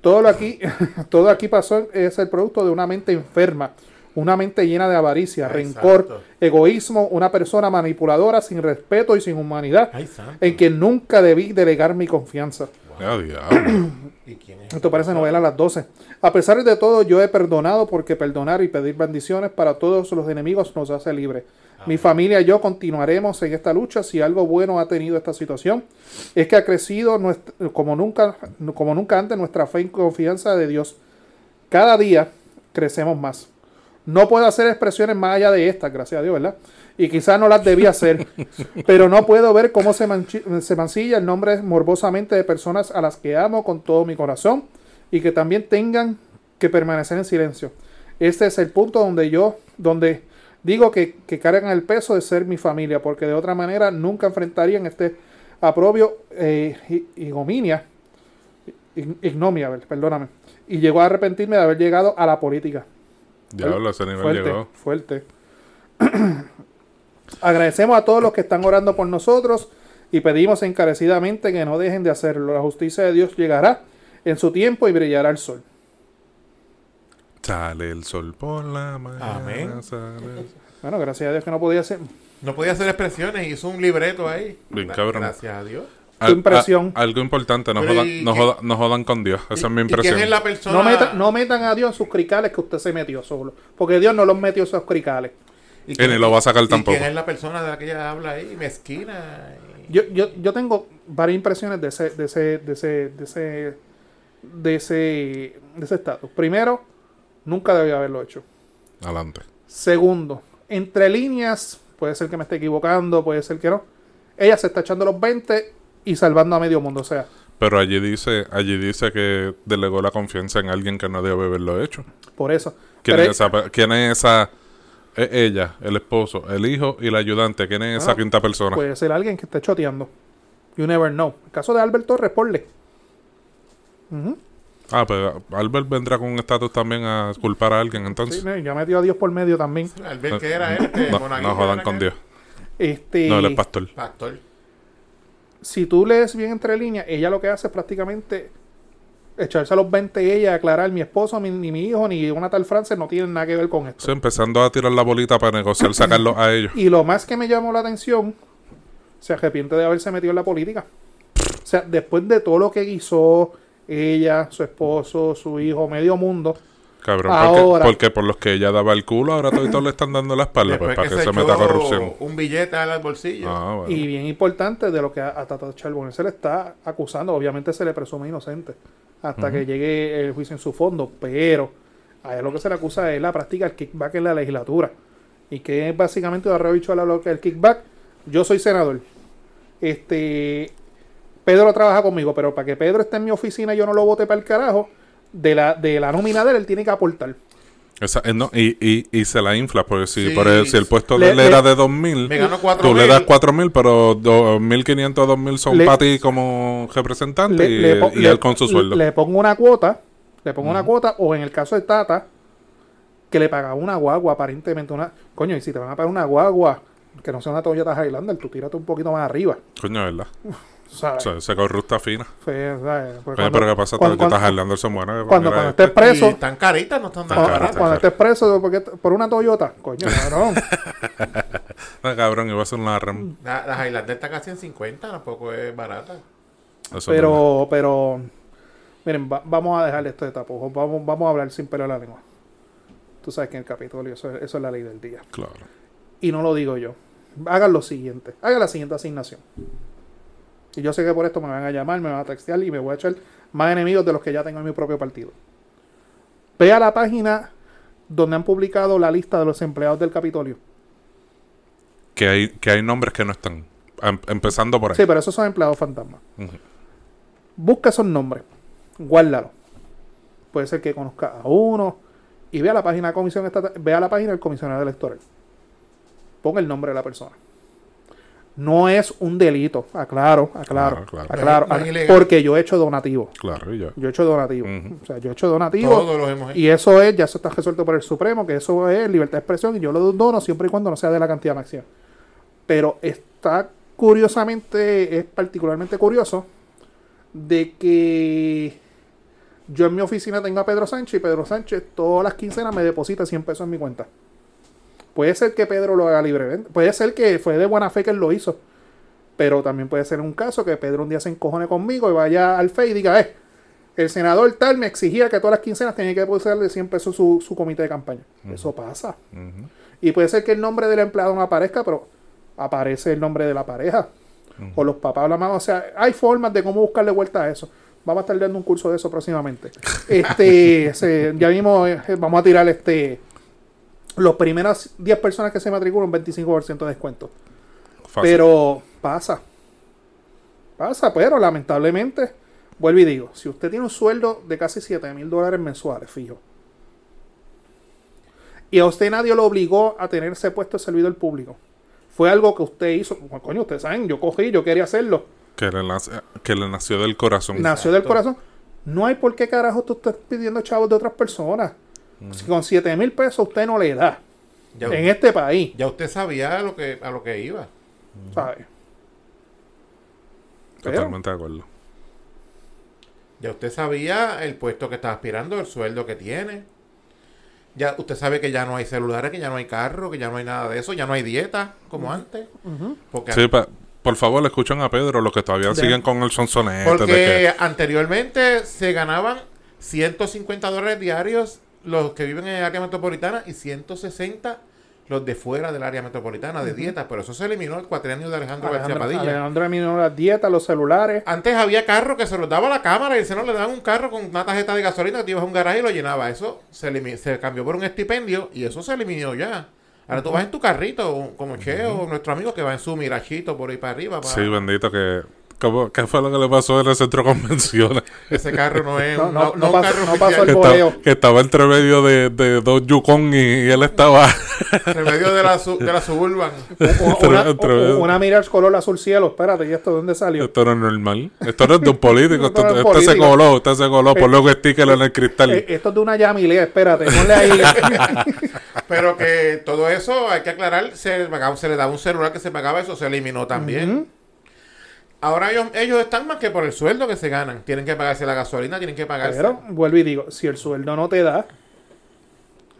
Todo lo aquí, todo aquí pasó es el producto de una mente enferma, una mente llena de avaricia, Ay, rencor, santo. egoísmo, una persona manipuladora sin respeto y sin humanidad, Ay, en quien nunca debí delegar mi confianza. Diablo. ¿Y quién es? Esto parece novela a las 12. A pesar de todo, yo he perdonado porque perdonar y pedir bendiciones para todos los enemigos nos hace libres. Mi familia y yo continuaremos en esta lucha. Si algo bueno ha tenido esta situación, es que ha crecido nuestra- como, nunca, como nunca antes nuestra fe y confianza de Dios. Cada día crecemos más. No puedo hacer expresiones más allá de estas, gracias a Dios, ¿verdad? Y quizás no las debía hacer, pero no puedo ver cómo se, se mancilla el nombre morbosamente de personas a las que amo con todo mi corazón y que también tengan que permanecer en silencio. Este es el punto donde yo, donde digo que, que cargan el peso de ser mi familia, porque de otra manera nunca enfrentarían este aprobio eh, ignominia, ig- ignomia, perdóname, y llegó a arrepentirme de haber llegado a la política. Diablo, ese nivel Fuerte, llegó. fuerte. Agradecemos a todos los que están orando por nosotros y pedimos encarecidamente que no dejen de hacerlo. La justicia de Dios llegará en su tiempo y brillará el sol. Sale el sol por la mañana. Amén. sale el- Bueno, gracias a Dios que no podía ser. No podía hacer expresiones, hizo un libreto ahí. Bien Gra- cabrón. Gracias a Dios. Tu impresión. a- algo importante, no jodan, ¿y no, jodan, no jodan con Dios. Esa es mi ¿Y- y impresión. ¿Quién es la persona? No, meta- no metan a Dios en sus cricales que usted se metió solo. Porque Dios no los metió en esos cricales. ¿Y Y ni lo va a sacar ¿Y tampoco. quién es la persona de la que ella habla ahí? Mezquina. y- Yo, yo, yo tengo varias impresiones de ese, de ese, de ese, de ese, de ese, de ese estatus. Primero, nunca debió haberlo hecho. Adelante. Segundo, entre líneas, puede ser que me esté equivocando, puede ser que no. Ella se está echando los 20 y salvando a medio mundo. O sea, Pero allí dice, allí dice que delegó la confianza en alguien que no debe haberlo hecho. por eso. ¿Quién, es esa, quién es esa? Es ella, el esposo, el hijo y el ayudante. ¿Quién es esa Ah, quinta persona? Puede ser alguien que esté choteando. You never know. El caso de Albert Torres, ponle. Ah, pero Albert vendrá con un estatus también a culpar a alguien Sí, entonces. no, ya metió a Dios por medio también. Al ver que era él, que no, monaguillo no jodan era con Dios. Este, No, él es pastor. Pastor. si tú lees bien entre líneas, ella lo que hace es prácticamente echarse a los 20 y ella aclarar mi esposo, mi- ni mi hijo, ni una tal Frances no tienen nada que ver con esto. Sí, empezando a tirar la bolita para negociar, sacarlo a ellos. Y lo más que me llamó la atención, se arrepiente de haberse metido en la política. O sea, después de todo lo que hizo ella, su esposo, su hijo, medio mundo, Cabrón, Ahora- porque, porque por los que ella daba el culo, ahora todos le están dando la espalda, pues para que, se echó meta corrupción. un billete al bolsillo. Ah, bueno. y bien importante de lo que a, a Tata Charbonnier se le está acusando, obviamente se le presume inocente hasta que llegue el juicio en su fondo, pero a él lo que se le acusa es la práctica del kickback en la legislatura. Y que es básicamente lo que el kickback. Yo soy senador. Este Pedro trabaja conmigo, pero para que Pedro esté en mi oficina y yo no lo vote para el carajo, de la, de la nómina de él, él tiene que aportar. Esa- eh, no, y, y, y se la infla, porque si, Sí. por el, si el puesto Le- de él le- era de 2.000, Me ganó cuatro tú le mil. das 4.000, pero 2.500, 2.000 son Le- para ti como representante Le- y, le le- él con su sueldo. Le pongo una cuota, le pongo una cuota, o en el caso de Tata, que le pagaba una guagua, aparentemente una... Coño, y si te van a pagar una guagua, que no sea una Toyota Highlander, tú tírate un poquito más arriba. Coño, ¿verdad? esa corrupta fina. ¿sabes? Pues Oye, pero ¿qué pasa? cuando- Todas cuando- Highlander se mueren. cuando, cuando estés preso, están caritas, no están tan Están cuando, baratas. cuando estés preso porque, por una Toyota, coño, cabrón. Ah, cabrón, iba a ser una RAM. La, la Highlander está casi en 50, tampoco es barata. Eso es pero, pero, miren, va- vamos a dejar esto de tapujos. Vamos, vamos a hablar sin pelo en la lengua. Tú sabes que en el Capitolio eso, es- eso es la ley del día. Claro. Y no lo digo yo. Hagan lo siguiente. Hagan la siguiente asignación. Y yo sé que por esto me van a llamar, me van a textear y me voy a echar más enemigos de los que ya tengo en mi propio partido. Vea la página donde han publicado la lista de los empleados del Capitolio. Que hay, que hay nombres que no están. Em- empezando por ahí. Sí, pero esos son empleados fantasmas. Busca esos nombres. Guárdalo. Puede ser que conozca a uno. Y vea la página de comisión estatal- vea la página del comisionado electoral. Ponga el nombre de la persona. No es un delito, aclaro, aclaro, Claro, claro. aclaro, No es- no es ac- ilegal. porque yo he hecho donativo. Claro, y ya. Yo he hecho donativo. O sea, yo he hecho donativo. Todos los hemos hecho. Y eso es, ya eso está resuelto por el Supremo, que eso es libertad de expresión y yo lo dono siempre y cuando no sea de la cantidad máxima. Pero está curiosamente, es particularmente curioso de que yo en mi oficina tengo a Pedro Sánchez y Pedro Sánchez todas las quincenas me deposita 100 pesos en mi cuenta. Puede ser que Pedro lo haga libremente, puede ser que fue de buena fe que él lo hizo, pero también puede ser un caso que Pedro un día se encojone conmigo y vaya al FEI y diga, eh, el senador tal me exigía que todas las quincenas tenía que depositarle 100 pesos su, su comité de campaña. Eso pasa. Y puede ser que el nombre del empleado no aparezca, pero aparece el nombre de la pareja. O los papás o la mamá. O sea, hay formas de cómo buscarle vuelta a eso. Vamos a estar dando un curso de eso próximamente. Este, se- ya mismo eh, vamos a tirar este. Los primeras 10 personas que se matriculan, 25% de descuento. Fácil. Pero pasa. Pasa, pero lamentablemente, vuelvo y digo, si usted tiene un sueldo de casi 7 mil dólares mensuales, fijo, y a usted nadie lo obligó a tener ese puesto de servidor público, fue algo que usted hizo, bueno, coño, ustedes saben, yo cogí, yo quería hacerlo, Que le, nace- que le nació del corazón. nació del corazón, no hay por qué carajo tú estás pidiendo chavos de otras personas. Si con 7 mil pesos usted no le da Ya, en este país, ya usted sabía a lo que, a lo que iba. ¿sabes? Pero- Totalmente de acuerdo. Ya usted sabía el puesto que está aspirando, el sueldo que tiene. Ya usted sabe que ya no hay celulares, que ya no hay carro, que ya no hay nada de eso, ya no hay dieta como antes. Porque, Sí, pa- por favor, le escuchan a Pedro, los que todavía De- siguen con el sonsonete. porque de que, anteriormente se ganaban 150 dólares diarios los que viven en el área metropolitana y 160 los de fuera del área metropolitana de dieta. Pero eso se eliminó el cuatrienio de Alejandro, García Alejandro, Padilla. Alejandro eliminó las dietas, los celulares. Antes había carro que se los daba a la cámara y si no le daban un carro con una tarjeta de gasolina que te ibas a un garaje y lo llenaba. Eso se, elimi- se cambió por un estipendio y eso se eliminó ya. Ahora tú vas en tu carrito, como Cheo, nuestro amigo que va en su mirachito por ahí para arriba. para- Sí, bendito que... ¿cómo- ¿Qué fue lo que le pasó en el centro de convenciones? Ese carro no es No, un, no, no, no pasó- carro no oficial. pasó el que, boleo. estaba, que estaba entre medio de, de dos Yukon y, y él estaba... En medio de la, su- de la suburban. O- Una, Entre- o- una Mirage color azul cielo. Espérate, ¿y esto de dónde salió? Esto no es normal. Esto no es de un político. Esto este se coló, este se coló. Por que sticker en el cristal. Eh, esto es de una Yamile, espérate, ponle ahí. Pero que todo eso hay que aclarar. Se, se le daba un celular que se pagaba, eso se eliminó también. Ahora ellos, ellos están más que por el sueldo que se ganan. Tienen que pagarse la gasolina, tienen que pagarse. Pero, vuelvo y digo, si el sueldo no te da,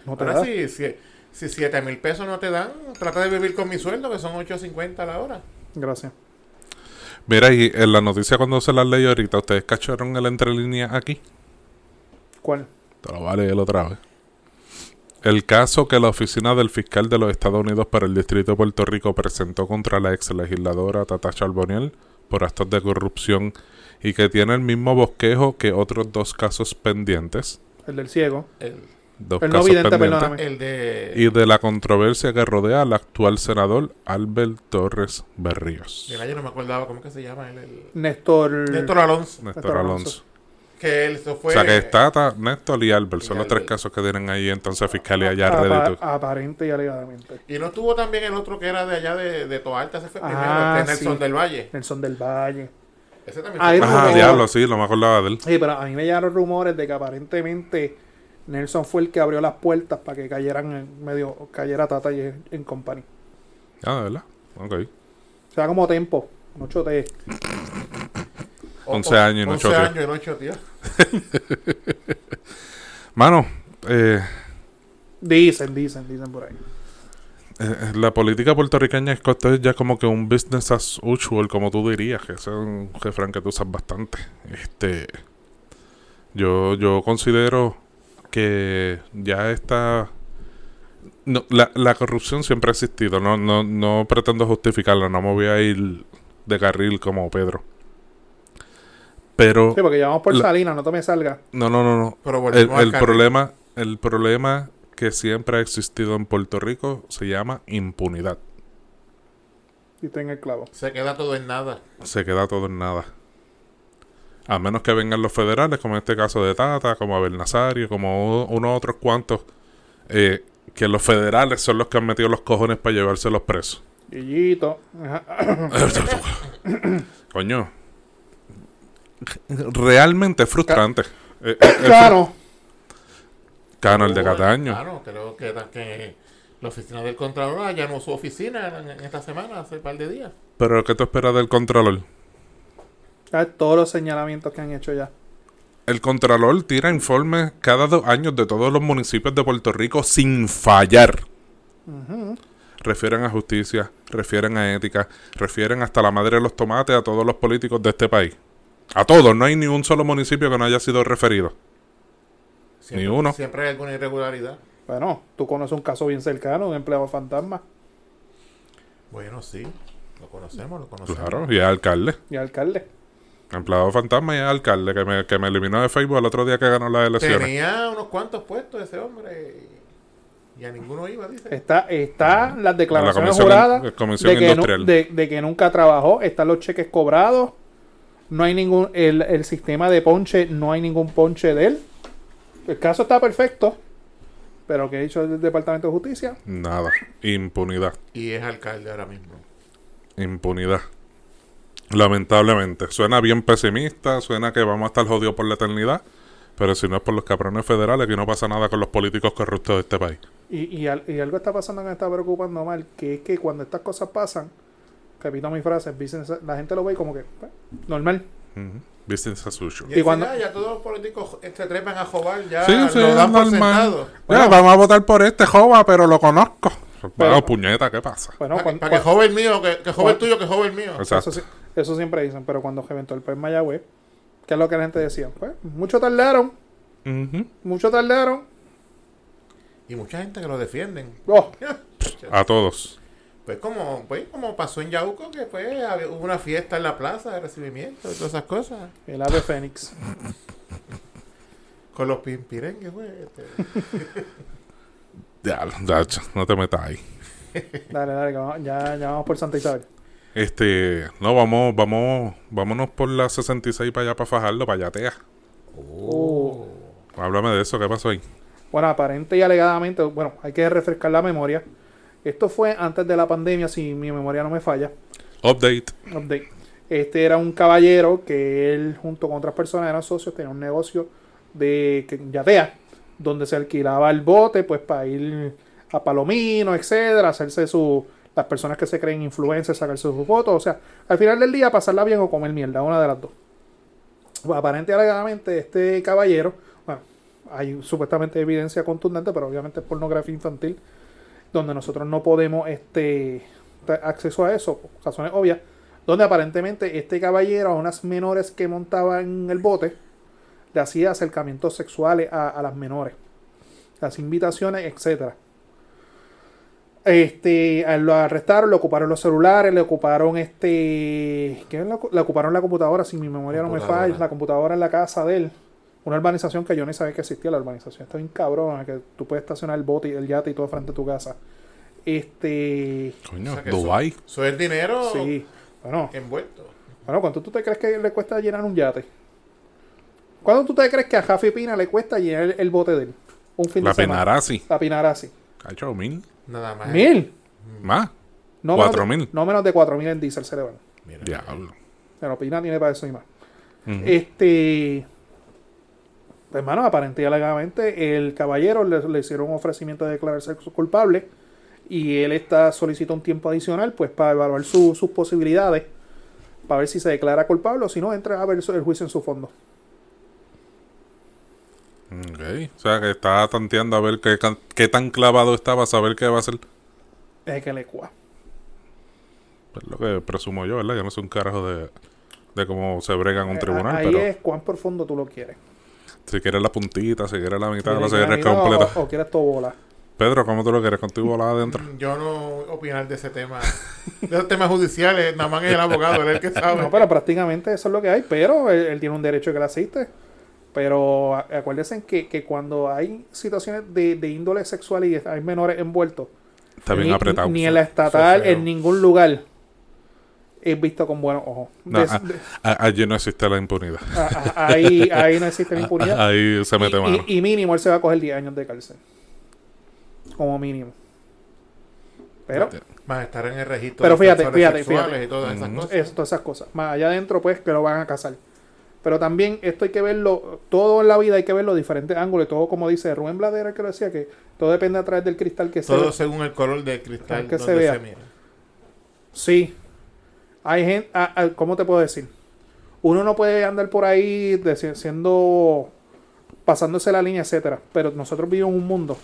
no te Ahora da. sí, si, si 7 mil pesos no te dan, trata de vivir con mi sueldo, que son 8.50 a la hora. Gracias. Mira, y en la noticia cuando se la leí ahorita, ¿ustedes cacharon el entre líneas aquí? ¿Cuál? Te lo voy a leer otra vez. El caso que la oficina del fiscal de los Estados Unidos para el Distrito de Puerto Rico presentó contra la ex legisladora Tata Charboniel por actos de corrupción y que tiene el mismo bosquejo que otros dos casos pendientes. El del ciego. El, Dos El no casos vidente, pendientes. el de... Y de la controversia que rodea al actual senador Albert Torres Berríos. Mira, yo no me acordaba cómo que se llama él. El, Néstor. Néstor Alonso. Néstor Néstor Alonso. Alonso. Que él se fue... o sea que está Tata, Néstor y Albert. Son Y los tres casos que tienen ahí entonces fiscalía ya apa- ready aparente y alegadamente. Y no estuvo también el otro que era de allá de, de Toalta, ese fue Ah, primero, Nelson sí. del Valle. Nelson del Valle. Ese también no- Ah, diablo, sí, no me acordaba de él. Sí, pero a mí me llegaron rumores de que aparentemente Nelson fue el que abrió las puertas para que cayeran en medio, cayera Tata y en company. Ah, de verdad. Ok. O sea, como tempo. Mucho te. O- 11 o- años y no 11 choteó. años y no choteó. Mano, eh, Dicen, dicen, dicen por ahí. eh, la política puertorriqueña es, ya como que un business as usual, como tú dirías, que ese es un refrán que tú usas bastante. Este, yo, yo considero que ya está... No, la, la corrupción siempre ha existido, no, no, no pretendo justificarla, no me voy a ir de carril como Pedro. Pero... Sí, porque llevamos por La- Salinas, no te me salga. No, no, no, no. Pero El, el problema, el problema que siempre ha existido en Puerto Rico se llama impunidad. Y en el clavo. Se queda todo en nada. Se queda todo en nada. A menos que vengan los federales, como en este caso de Tata, como Abel Nazario, como u- unos otros cuantos, eh, que los federales son los que han metido los cojones para llevarse los presos. Guillito. Coño. Realmente es frustrante. Eh, eh, fru- Claro. Cano, el de Cataño. Claro, creo que, que la oficina del Contralor allanó su oficina en, en esta semana, hace un par de días. Pero ¿qué tú esperas del Contralor? Todos los señalamientos que han hecho ya. El Contralor tira informes cada dos años de todos los municipios de Puerto Rico sin fallar. Refieren a justicia, refieren a ética, refieren hasta la madre de los tomates a todos los políticos de este país. A todos, no hay ni un solo municipio que no haya sido referido. Siempre, Ni uno. Siempre hay alguna irregularidad. Bueno, tú conoces un caso bien cercano, un empleado fantasma Bueno, sí. Lo conocemos, lo conocemos. Claro, y es alcalde. y alcalde. Empleado fantasma y es alcalde que me, que me eliminó de Facebook el otro día que ganó las elecciones. Tenía unos cuantos puestos ese hombre y, a ninguno iba, dice. Está, está las declaraciones juradas la de, que de, de que nunca trabajó, están los cheques cobrados, no hay ningún, el, el sistema de ponche, no hay ningún ponche de él. El caso está perfecto, pero que ha dicho el Departamento de Justicia, Nada. Impunidad. Y es alcalde ahora mismo. Impunidad. Lamentablemente. Suena bien pesimista, suena que vamos a estar jodidos por la eternidad. Pero si no es por los cabrones federales, aquí no pasa nada con los políticos corruptos de este país. y, y, al- y algo está pasando que me está preocupando mal, que es que cuando estas cosas pasan, repito mi frase, business- la gente lo ve como que pues, normal. Ujú. Business as usual. Y, Y cuando- ya todos los políticos se trepan a jobar, ya Sí, sí, lo dan por sentado. Ya, Bueno. vamos a votar por este jova, pero lo conozco. Bueno, puñeta, ¿qué pasa? Bueno, Para cuando- que, pa' que joven mío, que, que joven tuyo, que joven mío. Exacto. Eso, eso siempre dicen, pero cuando reventó el pez Mayagüez, ¿qué es lo que la gente decía? Pues, mucho tardaron, Ujú. mucho tardaron. Y mucha gente que lo defienden. Oh, A todos. Pues como, pues como pasó en Yauco, que fue, había- hubo una fiesta en la plaza de recibimiento y todas esas cosas. el ave fénix. Con los pimpirengues, güey. este. Ya, ya, no te metas ahí. Dale, dale, ya, ya vamos por Santa Isabel. Este, no, vamos, vamos, vámonos por la 66 para allá, para Fajardo, para Yatea. Oh. Háblame de eso, ¿qué pasó ahí? Bueno, aparente y alegadamente, bueno, hay que refrescar la memoria. Esto fue antes de la pandemia, si mi memoria no me falla. Update. Update. Este era un caballero que él, junto con otras personas, eran socios, tenía un negocio de yatea, donde se alquilaba el bote, pues para ir a Palomino, etcétera, hacerse su. Las personas que se creen influencers, sacarse sus fotos. O sea, al final del día, pasarla bien o comer mierda, una de las dos. Pues, aparente y alegadamente, este caballero, bueno, hay supuestamente evidencia contundente, pero obviamente es pornografía infantil, donde nosotros no podemos este, tener acceso a eso, por razones obvias, donde aparentemente este caballero a unas menores que montaba en el bote le hacía acercamientos sexuales a, a las menores, las invitaciones, etcétera. Este, lo arrestaron, le ocuparon los celulares, le ocuparon este, ¿qué es la- le ocuparon la computadora, si mi memoria no me falla, la computadora en la casa de él. Una urbanización que yo ni sabía que existía, la urbanización está bien cabrona, que tú puedes estacionar el bote y el yate y todo frente a tu casa. Este, Coño, O sea Dubai. Eso, eso es dinero sí, bueno, envuelto. bueno, ¿cuánto tú te crees que le cuesta llenar un yate? ¿Cuánto tú te crees que a Jafi Pina le cuesta llenar el, el bote de él? Un fin La de semana. Penarazzi. La Pinarasi. Cacho, mil. Nada más. ¿Mil? Más. No Cuatro menos de- mil. No menos de cuatro mil en diésel se le van. Diablo. Pero Pina tiene para eso y más. Este. Hermano, aparentemente y alegadamente el caballero le, le hicieron un ofrecimiento de declararse culpable y él está solicita un tiempo adicional pues para evaluar su- sus posibilidades para ver si se declara culpable o si no entra a ver el juicio en su fondo. Ok. O sea, que estaba tanteando a ver qué, qué tan clavado estaba a saber qué va a hacer. Es que le cua. Es lo que presumo yo, ¿verdad? Yo no sé un carajo de, de cómo se brega en un Eh, tribunal, Ahí pero es cuán profundo tú lo quieres. Si quieres la puntita, si quieres la mitad, la ¿Quieres completa. O, o quieres todo bola. Pedro, ¿cómo tú lo quieres? ¿Con tu bola adentro? Yo no opinar de ese tema. De esos temas judiciales, nada más es el abogado, él es el que sabe. No, pero prácticamente eso es lo que hay, pero él, él tiene un derecho que le asiste. Pero acuérdense que, que cuando hay situaciones de, de índole sexual y hay menores envueltos, Está bien ni, apretado. ni en la estatal, es en ningún lugar, es visto con buenos ojos. No, ah, de- ah, Allí no existe la impunidad. a- a- ahí, ahí no existe la impunidad. Ahí se mete y, mano. y- y mínimo él se va a coger 10 años de cárcel. Como mínimo. Pero Más estar en el registro Pero de fíjate, infracciones fíjate, fíjate. y todas esas Ujú. cosas. eso, todas esas cosas. Más allá adentro, pues, que lo van a casar. Pero también esto hay que verlo, todo en la vida hay que verlo de diferentes ángulos. Todo, como dice Rubén Bladera, que lo decía, que todo depende a través del cristal que se Todo ve. según el color del cristal Que se vea. se mira. Sí. Hay gente, ah, ah, ¿cómo te puedo decir? Uno no puede andar por ahí siendo, pasándose la línea, etcétera. Pero nosotros vivimos en un mundo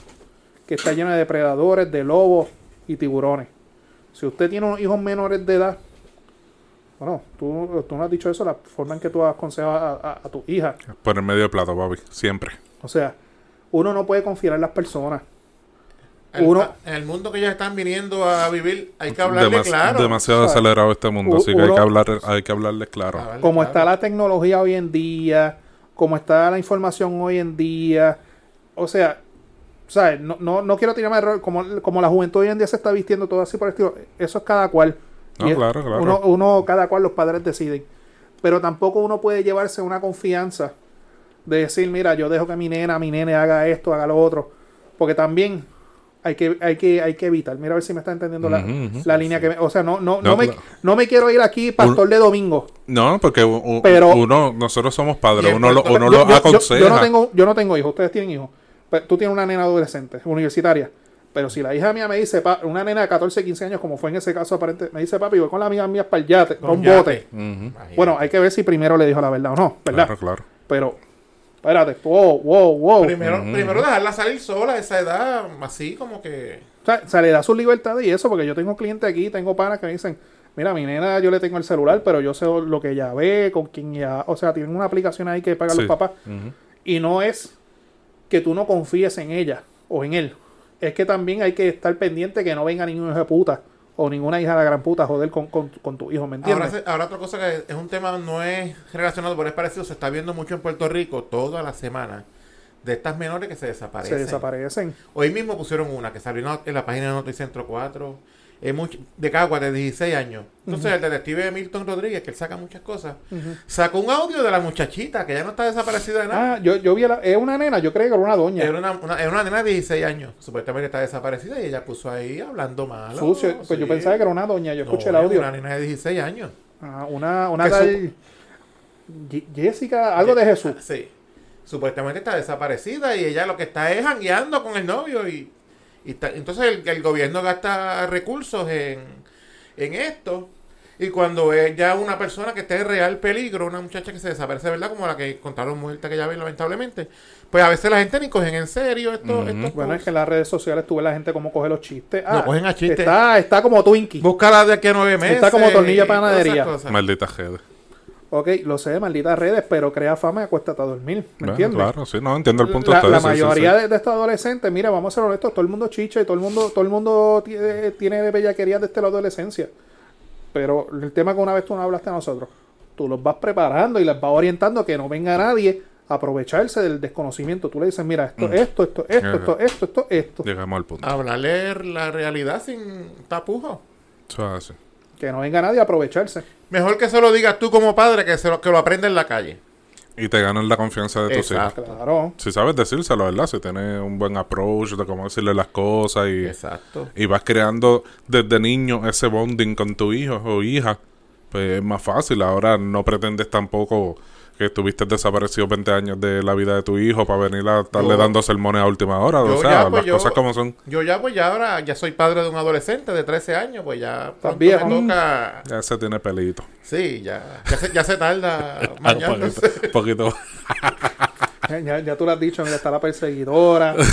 que está lleno de depredadores, de lobos y tiburones. Si usted tiene unos hijos menores de edad, bueno, tú, tú no has dicho eso, la forma en que tú aconsejas a, a, a tu hija. Por el medio de plato, papi. Siempre. O sea, uno no puede confiar en las personas. El- Uno- en el mundo que ellos están viniendo a vivir, hay que hablarle Demas- claro. Demasiado acelerado este mundo, u- así que hay que, hablar, hay que hablarles claro. Hablarle como claro. está la tecnología hoy en día, como está la información hoy en día, o sea, ¿sabes? No, no, no quiero tirarme error, como, como la juventud hoy en día se está vistiendo todo así por el estilo, eso es cada cual. No, es- claro, claro. Uno, uno, cada cual, los padres deciden. Pero tampoco uno puede llevarse una confianza de decir, mira, yo dejo que mi nena, mi nene haga esto, haga lo otro. Porque también hay que, hay que, hay que evitar. Mira a ver si me está entendiendo la, la línea que me, O sea, no, no, no, No, me, claro. no me quiero ir aquí pastor de domingo. No, porque u- u- Pero- uno, nosotros somos padres, uno lo, uno yo, lo yo- aconseja. yo no tengo, yo no tengo hijos, ustedes tienen hijos. Pero tú tienes una nena adolescente, universitaria. Pero si la hija mía me dice, pa- una nena de 14, 15 años, como fue en ese caso aparente, me dice, papi, voy con las amigas mías para el yate, con un yate. bote. Bueno, hay que ver si primero le dijo la verdad o no, ¿verdad? Claro, claro. Pero, espérate, wow, wow, wow. primero, primero dejarla salir sola a esa edad, así como que... O sea, se le da su libertad y eso, porque yo tengo clientes aquí, tengo panas que me dicen, mira, mi nena yo le tengo el celular, pero yo sé lo que ella ve, con quién ella... O sea, tienen una aplicación ahí que pagan Sí. los papás. Y no es que tú no confíes en ella o en él. Es que también hay que estar pendiente que no venga ningún hijo de puta o ninguna hija de la gran puta joder con, con, con tu hijo, ¿me entiendes? Ahora, otra cosa que es un tema, no es relacionado, pero es parecido, se está viendo mucho en Puerto Rico toda la semana de estas menores que se desaparecen. Se desaparecen. Hoy mismo pusieron una que salió en la- en la página de Noticentro 4, de Cagua, de 16 años. Entonces el detective Milton Rodríguez, que él saca muchas cosas, sacó un audio de la muchachita, que ya no está desaparecida de nada. Ah, yo, yo vi a la, es una nena, yo creo que era una doña. Era una, una, era una nena de 16 años, supuestamente está desaparecida y ella puso ahí hablando malo. Sucio. Pues yo pensaba que era una doña, yo No, escuché el audio. Una nena de 16 años. Ah, una una tal Jessica, algo de Jesús. Sí. Supuestamente está desaparecida y ella lo que está es jangueando con el novio y, y está- entonces el, el gobierno gasta recursos en, en esto y cuando es ya una persona que está en real peligro, una muchacha que se desaparece, ¿verdad? Como la que contaron muerta que ya ven lamentablemente, pues a veces la gente ni cogen en serio esto, estos Bueno, es que en las redes sociales tú ves la gente cómo coge los chistes. No, cogen a chistes. Está, está como Twinkie. Búscala de aquí a nueve meses. Está como esas panadería. Maldita jede. Ok, lo sé, malditas redes, pero crea fama y acuéstate a dormir. ¿Me Bueno, entiendes? claro, sí, no, entiendo el punto la, de la ustedes. sí, sí, mayoría sí. De, de estos adolescentes, mira, vamos a ser honestos, todo el mundo chicha y todo el mundo, todo el mundo tiene, tiene bellaquerías desde la adolescencia. Pero el tema que una vez tú no hablaste a nosotros, tú los vas preparando y les vas orientando que no venga nadie a aprovecharse del desconocimiento. Tú le dices, mira, esto, Mm. esto, esto, esto, Ajá. esto, esto, esto, esto. Llegamos al punto. Hablarle la realidad sin tapujos. Eso es así. Que no venga nadie a aprovecharse. Mejor que se lo digas tú como padre que, se lo, que lo aprenda en la calle. Y te ganan la confianza de tus hijos. Exacto. Claro. Si sabes decírselo, ¿verdad? Si tienes un buen approach de cómo decirle las cosas y, Exacto. y vas creando desde niño ese bonding con tu hijo o hija, pues es más fácil. Ahora no pretendes tampoco que estuviste desaparecido 20 años de la vida de tu hijo para venir a estarle Yo- dando sermones a última hora. yo o sea, ya, pues, las yo- cosas como son. Yo ya, pues ya ahora, ya soy padre de un adolescente de 13 años, pues ya viejo. me toca... Ya se tiene pelito. Sí, ya, ya, se, ya se tarda Un mañándose. poquito. poquito. Ya, ya- tú lo has dicho, mira, está la perseguidora.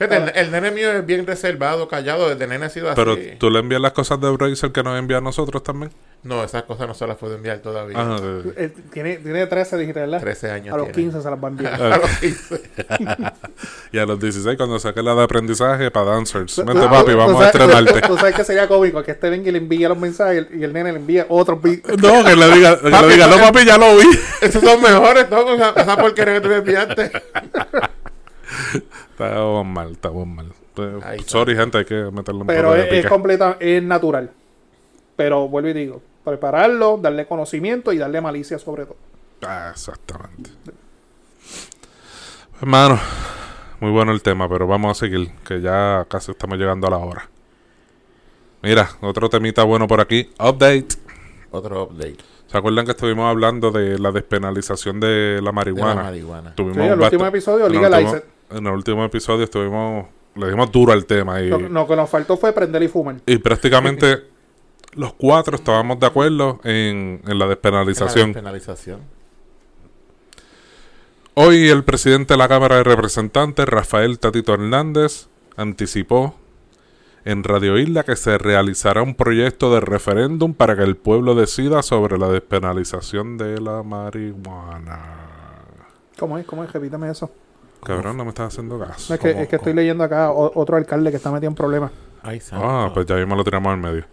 El, el nene mío es bien reservado, callado, desde nene ha sido así. Pero tú le envías las cosas de Bracer que nos envía a nosotros también. No, esas cosas no se las puedo enviar todavía. Ah, eh, Eh, tiene, tiene 13, dijiste, ¿verdad? 13 años A los tiene. 15 se las va a enviar. A los 15. y a los 16 cuando saque la de aprendizaje para dancers. Vente Tú- papi, vamos a sabes- estrenarte. Tú sabes que sería cómico que este venga y le envíe los mensajes y el nene le envía otros No, que le diga, que Papi, le diga, no papi. papi, ya lo vi. Esos son mejores, ¿no? Esa, esa porquería que tú me enviaste. Estamos mal, estamos mal. Está. Sorry, gente, hay que meterle un Pero es, es completa, es natural. Pero vuelvo y digo, prepararlo, darle conocimiento y darle malicia sobre todo. Ah, exactamente. Hermano, muy bueno el tema, pero vamos a seguir, que ya casi estamos llegando a la hora. Mira, otro temita bueno por aquí. Update. Otro update ¿Se acuerdan que estuvimos hablando de la despenalización de la de la marihuana? marihuana. Tuvimos Sí, el último episodio, en el último- En el último episodio estuvimos, le dimos duro al tema y, Lo, lo que nos faltó fue prender y fumar. y prácticamente los cuatro estábamos de acuerdo en, en la despenalización. La penalización. Hoy el presidente de la Cámara de Representantes, Rafael Tatito Hernández, anticipó en Radio Isla que se realizará un proyecto de referéndum para que el pueblo decida sobre la despenalización de la marihuana. ¿Cómo es? ¿Cómo es? Repítame eso. Cabrón, no me estás haciendo No, caso. es, que, ¿Cómo- es que estoy leyendo acá otro alcalde que está metido en problemas. Ay. Ah, pues ya mismo lo tiramos en medio.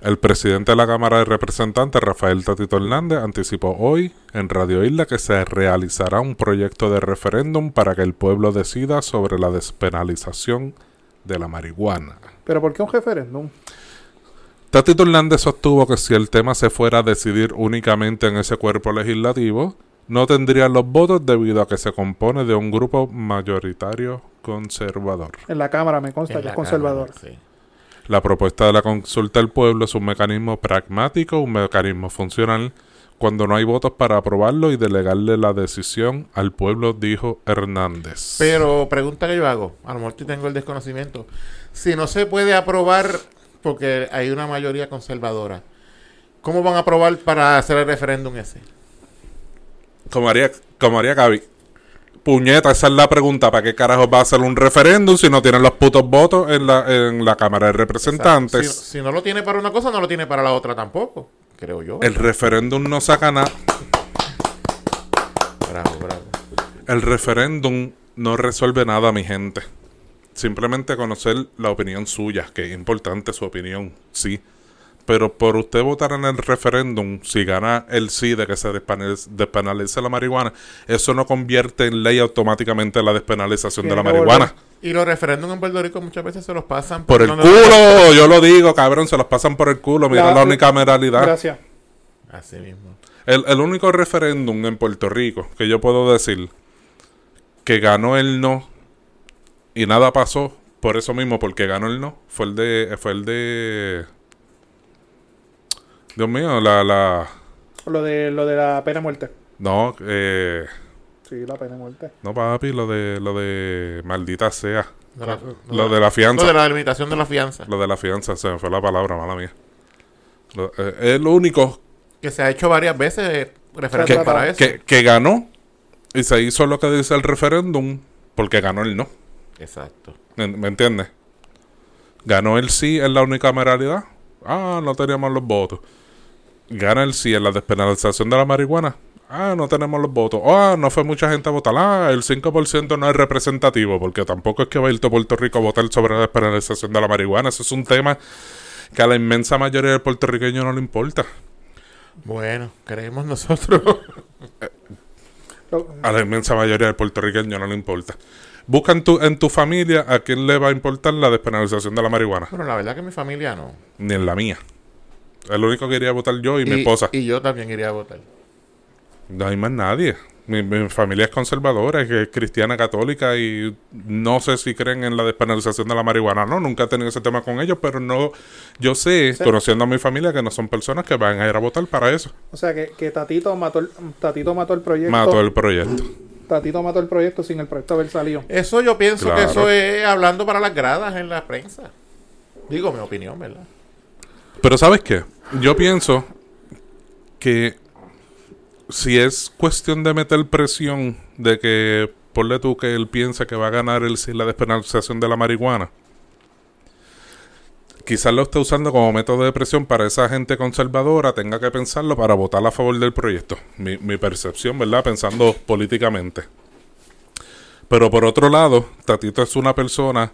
El presidente de la Cámara de Representantes, Rafael Tatito Hernández, anticipó hoy en Radio Isla que se realizará un proyecto de referéndum para que el pueblo decida sobre la despenalización de la marihuana. ¿Pero por qué un referéndum? Tatito Hernández sostuvo que si el tema se fuera a decidir únicamente en ese cuerpo legislativo, no tendrían los votos debido a que se compone de un grupo mayoritario conservador. En la Cámara me consta En que es conservador. Cámara, sí. La propuesta de la consulta del pueblo es un mecanismo pragmático, un mecanismo funcional, cuando no hay votos para aprobarlo y delegarle la decisión al pueblo, dijo Hernández. Pero pregunta que yo hago, a lo mejor tengo el desconocimiento. Si no se puede aprobar porque hay una mayoría conservadora, ¿cómo van a aprobar para hacer el referéndum ese? como haría, como haría Gaby. Puñeta, esa es la pregunta. ¿Para qué carajo va a hacer un referéndum si no tienen los putos votos en la, en la Cámara de Representantes? Si, si no lo tiene para una cosa, no lo tiene para la otra tampoco, creo yo. El referéndum no saca nada. Bravo, bravo. El referéndum no resuelve nada, mi gente. Simplemente conocer la opinión suya, que es importante su opinión, sí. Pero por usted votar en el referéndum, si gana el sí de que se despenalice, la marihuana, eso no convierte en ley automáticamente la despenalización de la marihuana. Y los referéndums en Puerto Rico muchas veces se los pasan Por el donde- culo, yo lo digo, cabrón, se los pasan por el culo. Mira La- la, unicameralidad. Gracias. Así mismo. El, el único referéndum en Puerto Rico que yo puedo decir que ganó el no y nada pasó por eso mismo, porque ganó el no, fue el de. Fue el de. Dios mío, la. la Lo de, lo de la pena de muerte. no, eh, Sí, la pena de muerte. no, papi, lo de. Lo de. Maldita sea. La- Lo de la fianza. Lo de la delimitación de la fianza. Lo de la fianza, se me fue la palabra, mala mía. Lo- eh, es lo único Que se ha hecho varias veces referéndum Que- para eso. que, que ganó y se hizo lo que dice el referéndum porque ganó el no. Exacto. ¿Me, me entiendes? Ganó el sí en la unicameralidad. Ah, no teníamos los votos. Gana el sí en la despenalización de la marihuana. Ah, no tenemos los votos. Ah, no fue mucha gente a votar. Ah, el 5% no es representativo, porque tampoco es que va a ir todo Puerto Rico a votar sobre la despenalización de la marihuana. Eso es un tema que a la inmensa mayoría del puertorriqueño no le importa. Bueno, creemos nosotros. A la inmensa mayoría del puertorriqueño no le importa. Busca en tu, en tu familia a quién le va a importar la despenalización de la marihuana. bueno, la verdad que mi familia no. Ni en la mía. El único que iría a votar yo y, mi esposa. Y yo también iría a votar. No hay más nadie. Mi, mi familia es conservadora, es, es cristiana católica y no sé si creen en la despenalización de la marihuana. No, nunca he tenido ese tema con ellos, pero no, yo sé, Sí. conociendo a mi familia, que no son personas que van a ir a votar para eso. O sea que, que Tatito mató el, Tatito mató el proyecto. Mató el proyecto. Tatito mató el proyecto sin el proyecto haber salido. Eso yo pienso que eso es hablando para las gradas en la prensa. Digo mi opinión, ¿verdad? Pero ¿sabes qué? Yo pienso que si es cuestión de meter presión de que ponle tú que él piensa que va a ganar el la despenalización de la marihuana, quizás lo esté usando como método de presión para esa gente conservadora tenga que pensarlo para votar a favor del proyecto. Mi, mi percepción, ¿verdad? Pensando políticamente. Pero por otro lado, Tatito es una persona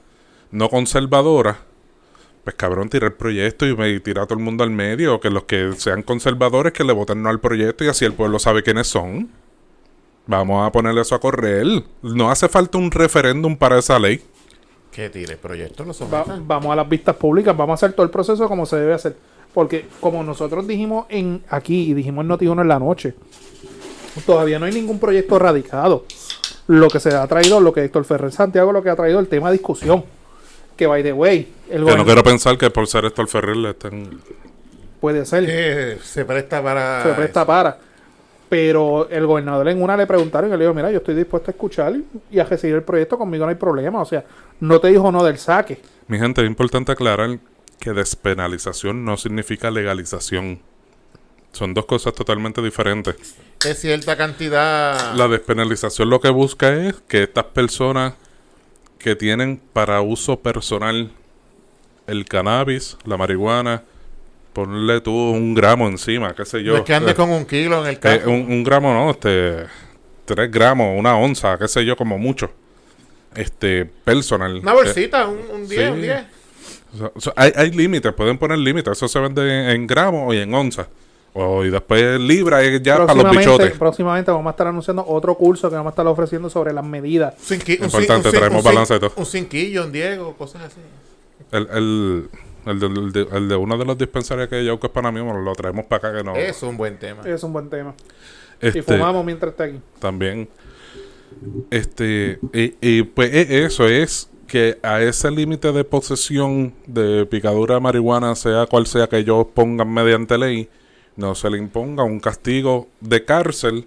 no conservadora pues cabrón, tira el proyecto y me tira a todo el mundo al medio. Que los que sean conservadores que le voten no al proyecto y así el pueblo sabe quiénes son. Vamos a ponerle eso a correr. No hace falta un referéndum para esa ley. Que tire el proyecto, Va- someta. vamos a las vistas públicas, vamos a hacer todo el proceso como se debe hacer. Porque como nosotros dijimos en aquí y dijimos en Noti1 en la noche, todavía no hay ningún proyecto radicado. Lo que se ha traído, lo que Héctor Ferrer Santiago, lo que ha traído el tema de discusión. Que by the way, el Que no gobierno quiero pensar que por ser esto el Ferrer le estén... puede ser. Se presta para. se presta para. Pero el gobernador en una le preguntaron y le dijo, mira, yo estoy dispuesto a escuchar y a recibir el proyecto, conmigo no hay problema. O sea, no te dijo no del saque. Mi gente, es importante aclarar que despenalización no significa legalización. Son dos cosas totalmente diferentes. Es cierta cantidad. La despenalización lo que busca es que estas personas que tienen para uso personal el cannabis, la marihuana, ponle tú un gramo encima, qué sé yo. no es que ande Eh, con un kilo en el eh, carro. un, un gramo no, este, tres gramos, una onza, qué sé yo, como mucho. Este, personal. Una bolsita, un, un 10, sí. un 10. Eh, o sea, hay, hay límites, pueden poner límites. Eso se vende en, en gramos y en onza. O, y después libra y ya para los bichotes. próximamente vamos a estar anunciando otro curso que vamos a estar ofreciendo sobre las medidas. Un cinqui- Importante, un traemos un balance de todo. Un cinquillo, un Diego, cosas así. El, el, el, de, el de- el de uno de los dispensarios que yo que es para mí, bueno, lo traemos para acá que no. Es un buen tema. Es un buen tema. Este, Y fumamos mientras esté aquí. también. Este, y, y, pues e- eso es que a ese límite de posesión de picadura de marihuana, sea cual sea que ellos pongan mediante ley, no se le imponga un castigo de cárcel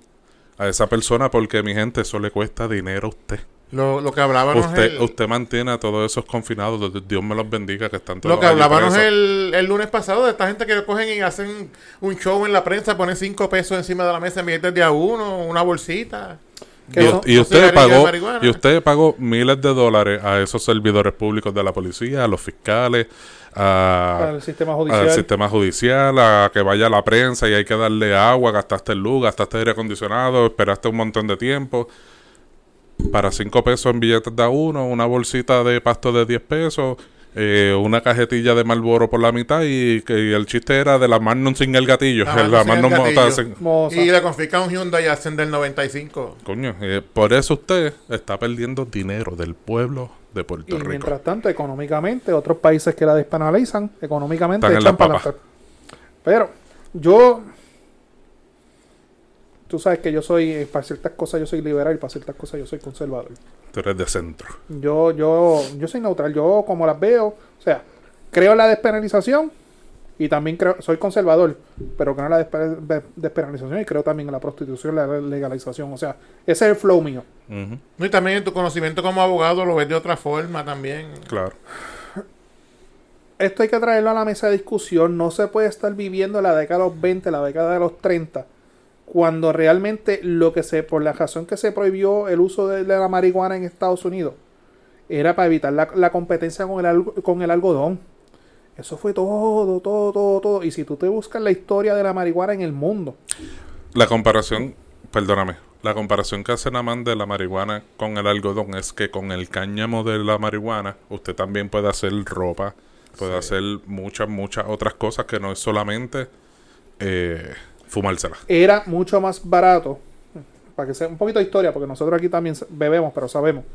a esa persona porque mi gente eso le cuesta dinero a usted. Lo, lo que hablábamos Usted, el, usted mantiene a todos esos confinados, Dios me los bendiga que están todos lo que hablábamos el, el lunes pasado de esta gente que cogen y hacen un show en la prensa, ponen cinco pesos encima de la mesa en billetes de a uno, una bolsita. Y, y usted pagó y usted pagó miles de dólares a esos servidores públicos de la policía, a los fiscales, a, al sistema al judicial. sistema judicial, a que vaya a la prensa y hay que darle agua, gastaste luz, gastaste aire acondicionado, esperaste un montón de tiempo. Para cinco pesos en billetes de a uno, una bolsita de pasto de 10 pesos, eh, una cajetilla de Marlboro por la mitad y que y el chiste era de la Magnum sin el gatillo. La la Magnum sin. Y le confiscan un Hyundai Ascender 95. Coño, eh, por eso usted está perdiendo dinero del pueblo de Y Puerto Rico. mientras tanto, económicamente, otros países que la despenalizan, económicamente Están echan para adelante. Pero yo, tú sabes que yo soy, eh, para ciertas cosas yo soy liberal y para ciertas cosas yo soy conservador. Tú eres de centro. Yo, yo, yo soy neutral, yo como las veo, o sea, creo en la despenalización y también creo, soy conservador, pero creo en la despe- de- despenalización y creo también en la prostitución, la legalización, o sea, ese es el flow mío. Y también en tu conocimiento como abogado lo ves de otra forma también. Claro. esto hay que traerlo a la mesa de discusión. No se puede estar viviendo la década de los 20, la década de los 30, cuando realmente lo que se, por la razón que se prohibió el uso de, de la marihuana en Estados Unidos, era para evitar la, la competencia con el, algo- con el algodón. Eso fue todo, todo, todo, todo. Y si tú te buscas la historia de la marihuana en el mundo, La comparación, perdóname, la comparación que hace Naman de la marihuana con el algodón es que con el cáñamo de la marihuana usted también puede hacer ropa, puede hacer muchas, muchas otras cosas que no es solamente eh, fumársela. era mucho más barato. Para que sea un poquito de historia, porque nosotros aquí también bebemos, pero sabemos.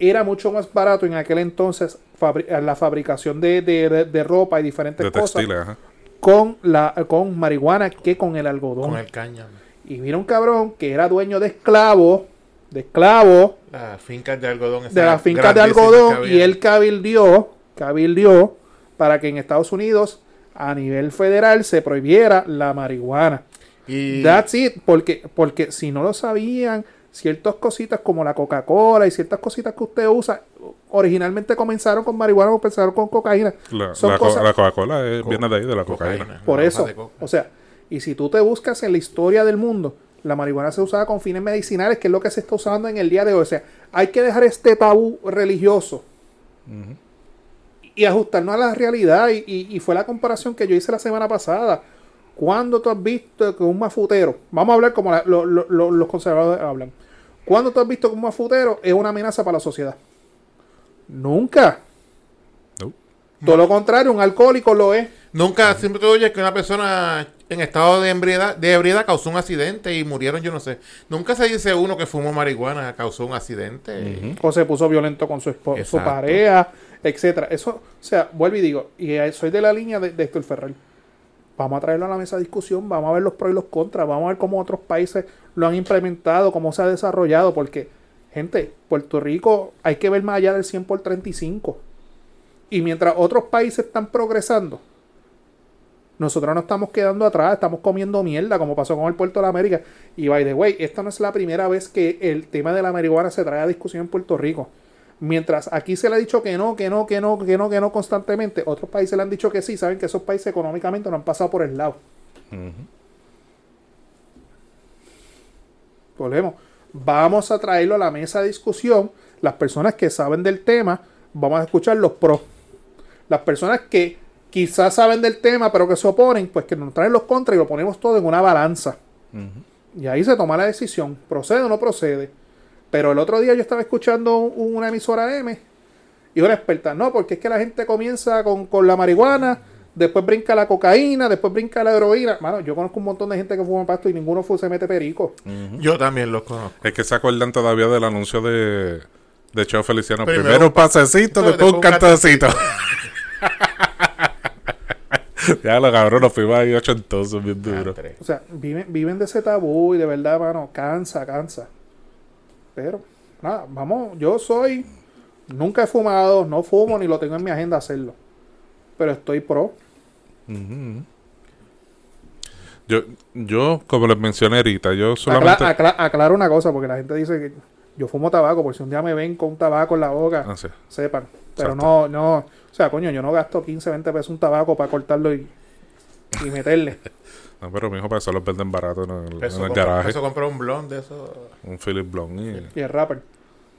Era mucho más barato en aquel entonces fabri- la fabricación de, de- de- de ropa y diferentes De cosas textiles, ajá. con, la, con marihuana que con el algodón. Con el cáñamo. Y vino un cabrón que era dueño de esclavos, de esclavos, Las fincas de algodón. de las fincas de algodón y él cabildió, cabildió para que en Estados Unidos a nivel federal se prohibiera la marihuana. Y That's it, porque, porque si no lo sabían, ciertas cositas como la Coca-Cola y ciertas cositas que usted usa, originalmente comenzaron con marihuana o comenzaron con cocaína. La, Son la co- cosas- la Coca-Cola eh, Co- viene de ahí, de la cocaína. cocaína, Por eso, o sea, y si tú te buscas en la historia del mundo, la marihuana se usaba con fines medicinales, que es lo que se está usando en el día de hoy. O sea, hay que dejar este tabú religioso y ajustarnos a la realidad. Y, y- y fue la comparación que yo hice la semana pasada. ¿Cuándo tú has visto que un mafutero, vamos a hablar como la- lo- lo- lo- los conservadores hablan, ¿cuándo tú has visto que un mafutero es una amenaza para la sociedad? Nunca. No. Todo lo contrario, un alcohólico lo es. Nunca, siempre te oyes que una persona en estado de ebriedad, de ebriedad causó un accidente y murieron, yo no sé. Nunca se dice uno que fumó marihuana causó un accidente. o se puso violento con su, su pareja, etcétera. Eso, o sea, vuelvo y digo, y soy de la línea de, de Héctor Ferrer. Vamos a traerlo a la mesa de discusión, vamos a ver los pros y los contras, vamos a ver cómo otros países lo han implementado, cómo se ha desarrollado, porque, gente, Puerto Rico hay que ver más allá del 100 por 35. Y mientras otros países están progresando, nosotros no estamos quedando atrás, estamos comiendo mierda, como pasó con el Puerto de la América. Y by the way, esta no es la primera vez que el tema de la marihuana se trae a discusión en Puerto Rico. Mientras aquí se le ha dicho que no, que no, que no, que no, que no constantemente, otros países le han dicho que sí, saben que esos países económicamente no han pasado por el lado. Volvemos. Vamos a traerlo a la mesa de discusión. Las personas que saben del tema, vamos a escuchar los pros. Las personas que quizás saben del tema, pero que se oponen, pues que nos traen los contras y lo ponemos todo en una balanza. Y ahí se toma la decisión, procede o no procede. Pero el otro día yo estaba escuchando un- una emisora M y una experta, no, porque es que la gente comienza con, con la marihuana, después brinca la cocaína, después brinca la heroína. Mano, yo conozco un montón de gente que fuma pasto y ninguno se mete perico. Yo también los conozco. Es que se acuerdan todavía del anuncio de, de Cheo Feliciano. Primero Primero, un pasecito, después un cantecito. ya lo cabrón, nos fuimos ahí ochentosos, bien duro. O sea, viven, viven de ese tabú y de verdad, mano, cansa, cansa. Pero, nada, vamos, yo soy, nunca he fumado, no fumo ni lo tengo en mi agenda hacerlo. Pero estoy pro. Yo, yo, como les mencioné ahorita, yo Acla- solamente... acla- aclaro una cosa, porque la gente dice que yo fumo tabaco, por si un día me ven con un tabaco en la boca, Ah, sí. sepan. Pero Exacto. no, no, o sea, coño, yo no gasto 15, 20 pesos un tabaco para cortarlo y, y meterle. No, pero mi hijo para eso los venden barato en el, Eso en el compra- garaje. eso compró un blond de eso. Un Philip Blond y Y el rapper.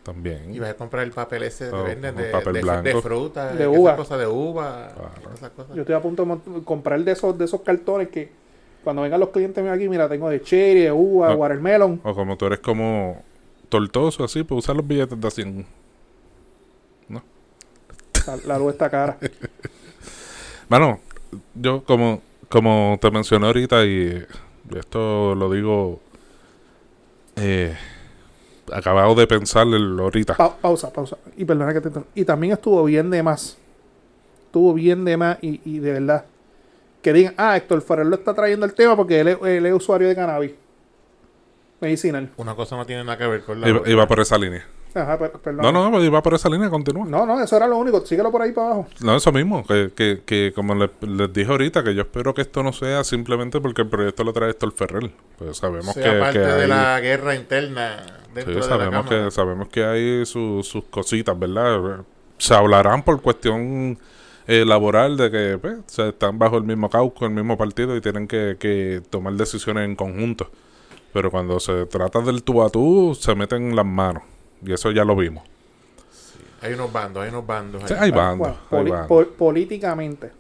también. Y vas a comprar el papel ese que Oh, venden un de, papel de, blanco. de fruta, De esas uva. cosas de uva, Claro. esas cosas. Yo estoy a punto de comprar de esos, de esos cartones que cuando vengan los clientes míos aquí, mira, tengo de cherry, de uva, Ah. watermelon. O como tú eres como tortoso así, pues usar los billetes de 100. La, la luz está cara. Mano, yo como, como te mencioné ahorita y esto lo digo eh, acabado de pensar el- ahorita. Pa- pausa, pausa. Y perdona que te. Y también estuvo bien de más. Estuvo bien de más y, y de verdad. Que digan, ah, Héctor Farrell lo está trayendo el tema porque él es, él es usuario de cannabis. Medicinal. Una cosa no tiene nada que ver con la Iba, otra. iba por esa línea. Ajá, per- perdón. No, no, no, iba por esa línea, continúa. No, no, eso era lo único. Síguelo por ahí para abajo. No, eso mismo, que, que, que como les, les dije ahorita, que yo espero que esto no sea simplemente porque el proyecto lo trae Héctor Ferrer. Pues sabemos sea que, parte que de hay- la guerra interna dentro Sí, de la sabemos Cámara. que sabemos que hay su- sus cositas, ¿verdad? Se hablarán por cuestión eh, laboral de que pues, se están bajo el mismo cauco, el mismo partido y tienen que, que tomar decisiones en conjunto. Pero cuando se trata del tú a tú, se meten las manos. Y eso ya lo vimos. Hay unos bandos, hay unos bandos. Sí, hay bandos. Bueno, hay poli- bandos. pol- políticamente,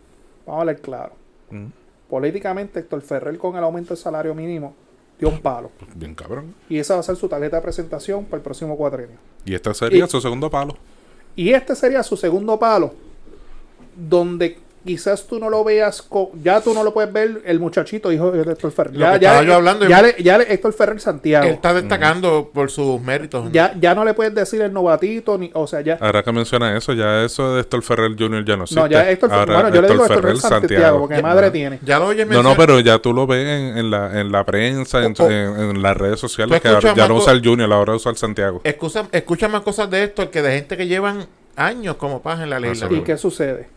vamos a hablar claro. Mm, Políticamente, Héctor Ferrer con el aumento del salario mínimo dio un palo. pues, bien cabrón. Y esa va a ser su tarjeta de presentación para el próximo cuatrenio. Y este sería Y- su segundo palo. Y este sería su segundo palo, donde quizás tú no lo veas, co- ya tú no lo puedes ver el muchachito, hijo de Héctor Ferrer. Ya, ya, estaba yo hablando, ya, le, ya le- Héctor Ferrer Santiago. Él está destacando por sus méritos. Ya, ya no le puedes decir el novatito, ni, o sea, ya. Ahora que menciona eso, ya eso de Héctor Ferrer Jr. ya no existe. no, ya Héctor Ferrer, bueno, yo le digo Héctor Héctor Ferrer Santiago, porque madre tiene. Ya lo oyes No, no, pero ya tú lo ves en, en la, en la prensa, en, O- o- en- en las redes sociales, que ya más no usa el Junior, ahora usa el Santiago. Escucha, escucha más cosas de esto que de gente que llevan años como paz en la Ah, legislatura. ¿Y qué sucede?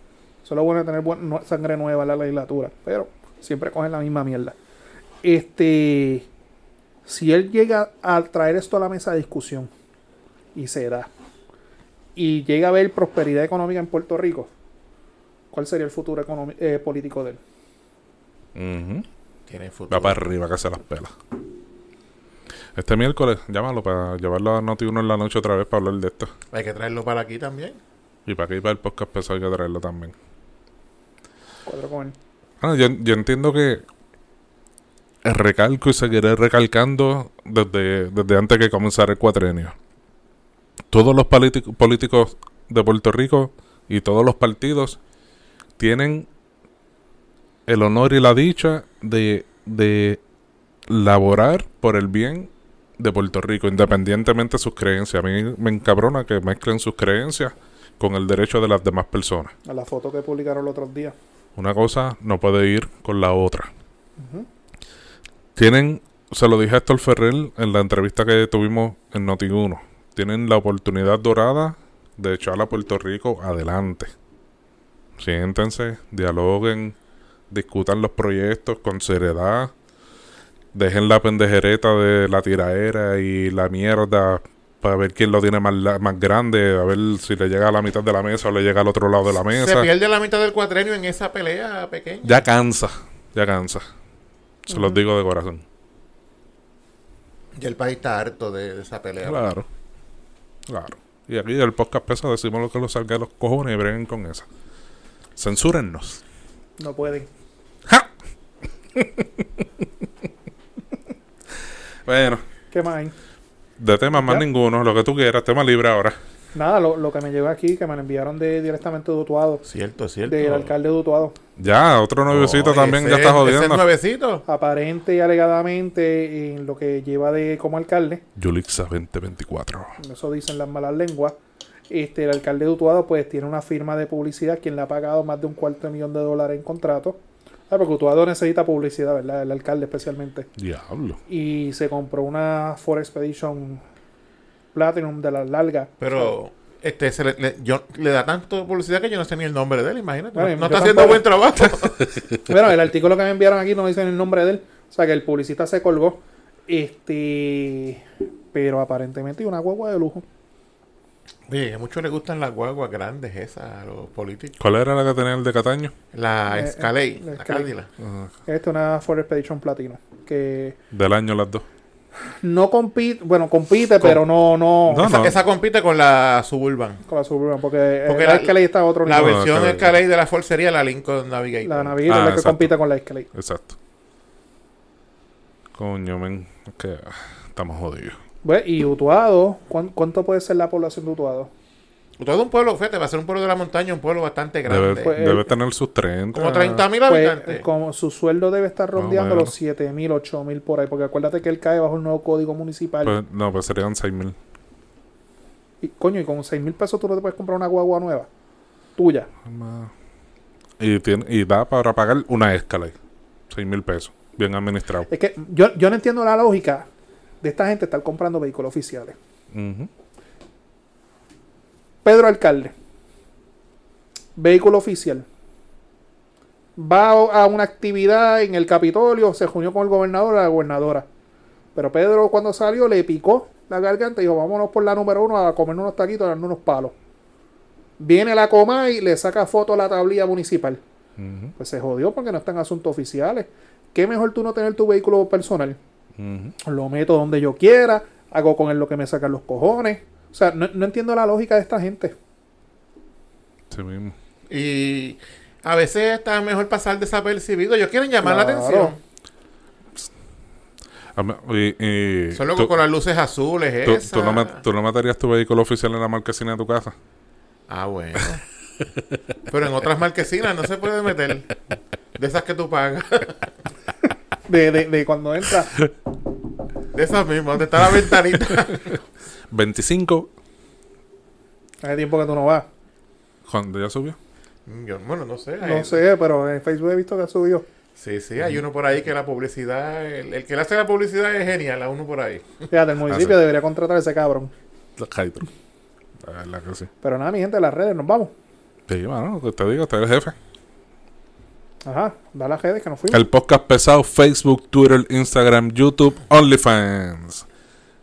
Eso es lo bueno tener buen- no- sangre nueva en la legislatura, pero siempre cogen la misma mierda. Este, si él llega a traer esto a la mesa de discusión y se da, y llega a haber prosperidad económica en Puerto Rico, ¿cuál sería el futuro eh, político de él? Ujú. Tiene futuro. Va para arriba que se las pela. Este miércoles, llámalo para llevarlo a Noti 1 en la noche otra vez para hablar de esto. Hay que traerlo para aquí también. Y para aquí, para el podcast pesado, hay que traerlo también. Cuadro con él. Bueno, yo, yo entiendo que recalco y seguiré recalcando desde, desde antes que comenzara el cuatrenio. Todos los político- políticos de Puerto Rico y todos los partidos tienen el honor y la dicha de, de laborar por el bien de Puerto Rico, independientemente de sus creencias. A mí me encabrona que mezclen sus creencias con el derecho de las demás personas. A la foto que publicaron los otros días. Una cosa no puede ir con la otra. Tienen, se lo dije a Héctor Ferrer en la entrevista que tuvimos en Noti1, tienen la oportunidad dorada de echar a Puerto Rico adelante. Siéntense, dialoguen, discutan los proyectos con seriedad, dejen la pendejereta de la tiraera y la mierda para ver quién lo tiene más, la- más grande, a ver si le llega a la mitad de la mesa o le llega al otro lado de la Se mesa. pierde la mitad del cuatrenio en esa pelea pequeña. Ya cansa, ya cansa. Se los digo de corazón. Y el país está harto de, de esa pelea. Claro, claro. Y aquí el podcast pesa decimos lo que los salga de los cojones y breguen con esa. Censúrennos. No pueden. ¡Ja! bueno, ¿Qué más hay? De temas más ninguno, lo que tú quieras, tema libre ahora. Nada, lo, lo que me llegó aquí, que me lo enviaron de, directamente de Utuado, Cierto, cierto. del alcalde de Utuado. Ya, otro nuevecito No, también ese- ya está ese jodiendo. nuevecito. Aparente y alegadamente, en lo que lleva de como alcalde, Yulixa 2024. eso dicen las malas lenguas, este, el alcalde de Utuado pues tiene una firma de publicidad quien le ha pagado más de un cuarto de millón de dólares en contrato. Ah, porque Utuado necesita publicidad, ¿verdad? El alcalde especialmente. Diablo. Y se compró una Ford Expedition Platinum de las largas. Pero este se le, le- yo, le da tanto publicidad que yo no sé ni el nombre de él, imagínate. Bueno, no está haciendo tampoco. buen trabajo. Bueno, el artículo que me enviaron aquí no dice el nombre de él. O sea que el publicista se colgó. Este. Pero aparentemente hay una guagua de lujo. Oye, a muchos les gustan las guaguas grandes esas, a los políticos. ¿Cuál era la que tenía el de Cataño? La Eh, Escalade, eh, la la Escalade. Cadillac. Esta es una Ford Expedition Platino. Que Del año las dos. no compite. Bueno, compite, pero no. no, No, esa, no. esa compite con la Suburban. Con la Suburban. Porque, Porque la, la- Escalade está a otro La nivel. No, versión Escalade. Escalade de la Ford sería la Lincoln Navigator. La Navigator Ah, es la que compite con la Escalade. Exacto. Coño, men. Es que ah, estamos jodidos. Bueno, y Utuado, ¿cuán- ¿cuánto puede ser la población de Utuado? Todo un pueblo, fíjate, va a ser un pueblo de la montaña, un pueblo bastante grande. Debe, Pues, debe eh, tener sus 30. como 30 mil Pues, habitantes. como su sueldo debe estar rondeando los 7 mil, 8 mil por ahí. Porque acuérdate que él cae bajo el nuevo código municipal. Pues, no, pues serían 6 mil. Y, coño, y con 6 mil pesos tú no te puedes comprar una guagua nueva. Tuya. Y, tiene, y da para pagar una escala. 6 mil pesos. Bien administrado. Es que yo, yo no entiendo la lógica de esta gente estar comprando vehículos oficiales. Pedro Alcalde. Vehículo oficial. Va a una actividad en el Capitolio, se reunió con el gobernador la gobernadora. Pero Pedro cuando salió le picó la garganta y dijo, vámonos por la número uno a comer unos taquitos y darnos unos palos. Viene la coma y le saca foto a la tablilla municipal. Pues se jodió porque no están asuntos oficiales. ¿Qué mejor tú no tener tu vehículo personal? Lo meto donde yo quiera, hago con él lo que me sacan los cojones. O sea, no, no entiendo la lógica de esta gente. Sí mismo. Y a veces está mejor pasar desapercibido. Ellos quieren llamar la atención. Son locos tú, con las luces azules tú- tú no, tú no meterías tu vehículo oficial en la marquesina de tu casa. Ah, bueno. Pero en otras marquesinas no se puede meter. De esas que tú pagas. De, de, de cuando entra. De esas mismas, donde está la ventanita. 25, Hace tiempo que tú no vas. cuando ya subió. Yo, bueno, no sé. No sé, pero en Facebook he visto que subió. Sí, sí, hay uno por ahí que la publicidad, el, el que le hace la publicidad es genial, hay uno por ahí. Fíjate, el municipio sí. debería contratar a ese cabrón. La verdad que sí. Pero nada, mi gente, las redes, nos vamos. Sí, bueno, que te digo, usted es el jefe. Ajá, da las redes que nos fuimos. El podcast pesado, Facebook, Twitter, Instagram, YouTube, OnlyFans.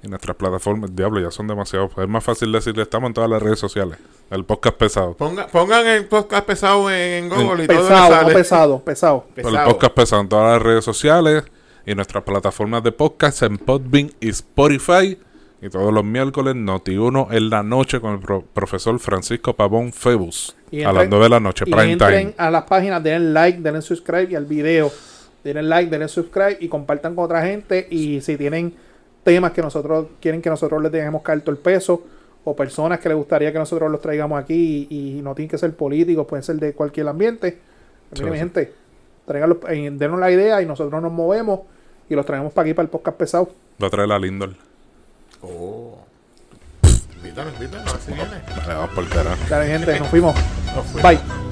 Y nuestras plataformas, diablo, ya son demasiado. Es más fácil decirle, estamos en todas las redes sociales. El podcast pesado. Ponga, pongan el podcast pesado en Google y todo Pesado, no sale. pesado, pesado. El Pesado. podcast pesado en todas las redes sociales. Y nuestras plataformas de podcast en Podbean y Spotify. Y todos los miércoles, Noti1 en la noche con el pro- profesor Francisco Pavón Febus. Y a las entren- 9 de la noche, Y prime entren time. a las páginas, denle like, denle subscribe y al video. Denle like, denle subscribe y compartan con otra gente. Y si tienen temas que nosotros quieren que nosotros les dejemos caer todo el peso, o personas que les gustaría que nosotros los traigamos aquí y, y no tienen que ser políticos, pueden ser de cualquier ambiente. Sí, Mire, mi sí. gente, tráiganlos, eh, denos la idea y nosotros nos movemos y los traemos para aquí para el podcast pesado. Va a traer la Lindor. Oh. Viene. Vale, vamos por carajo. Dale, gente, nos fuimos. Nos fuimos. Bye.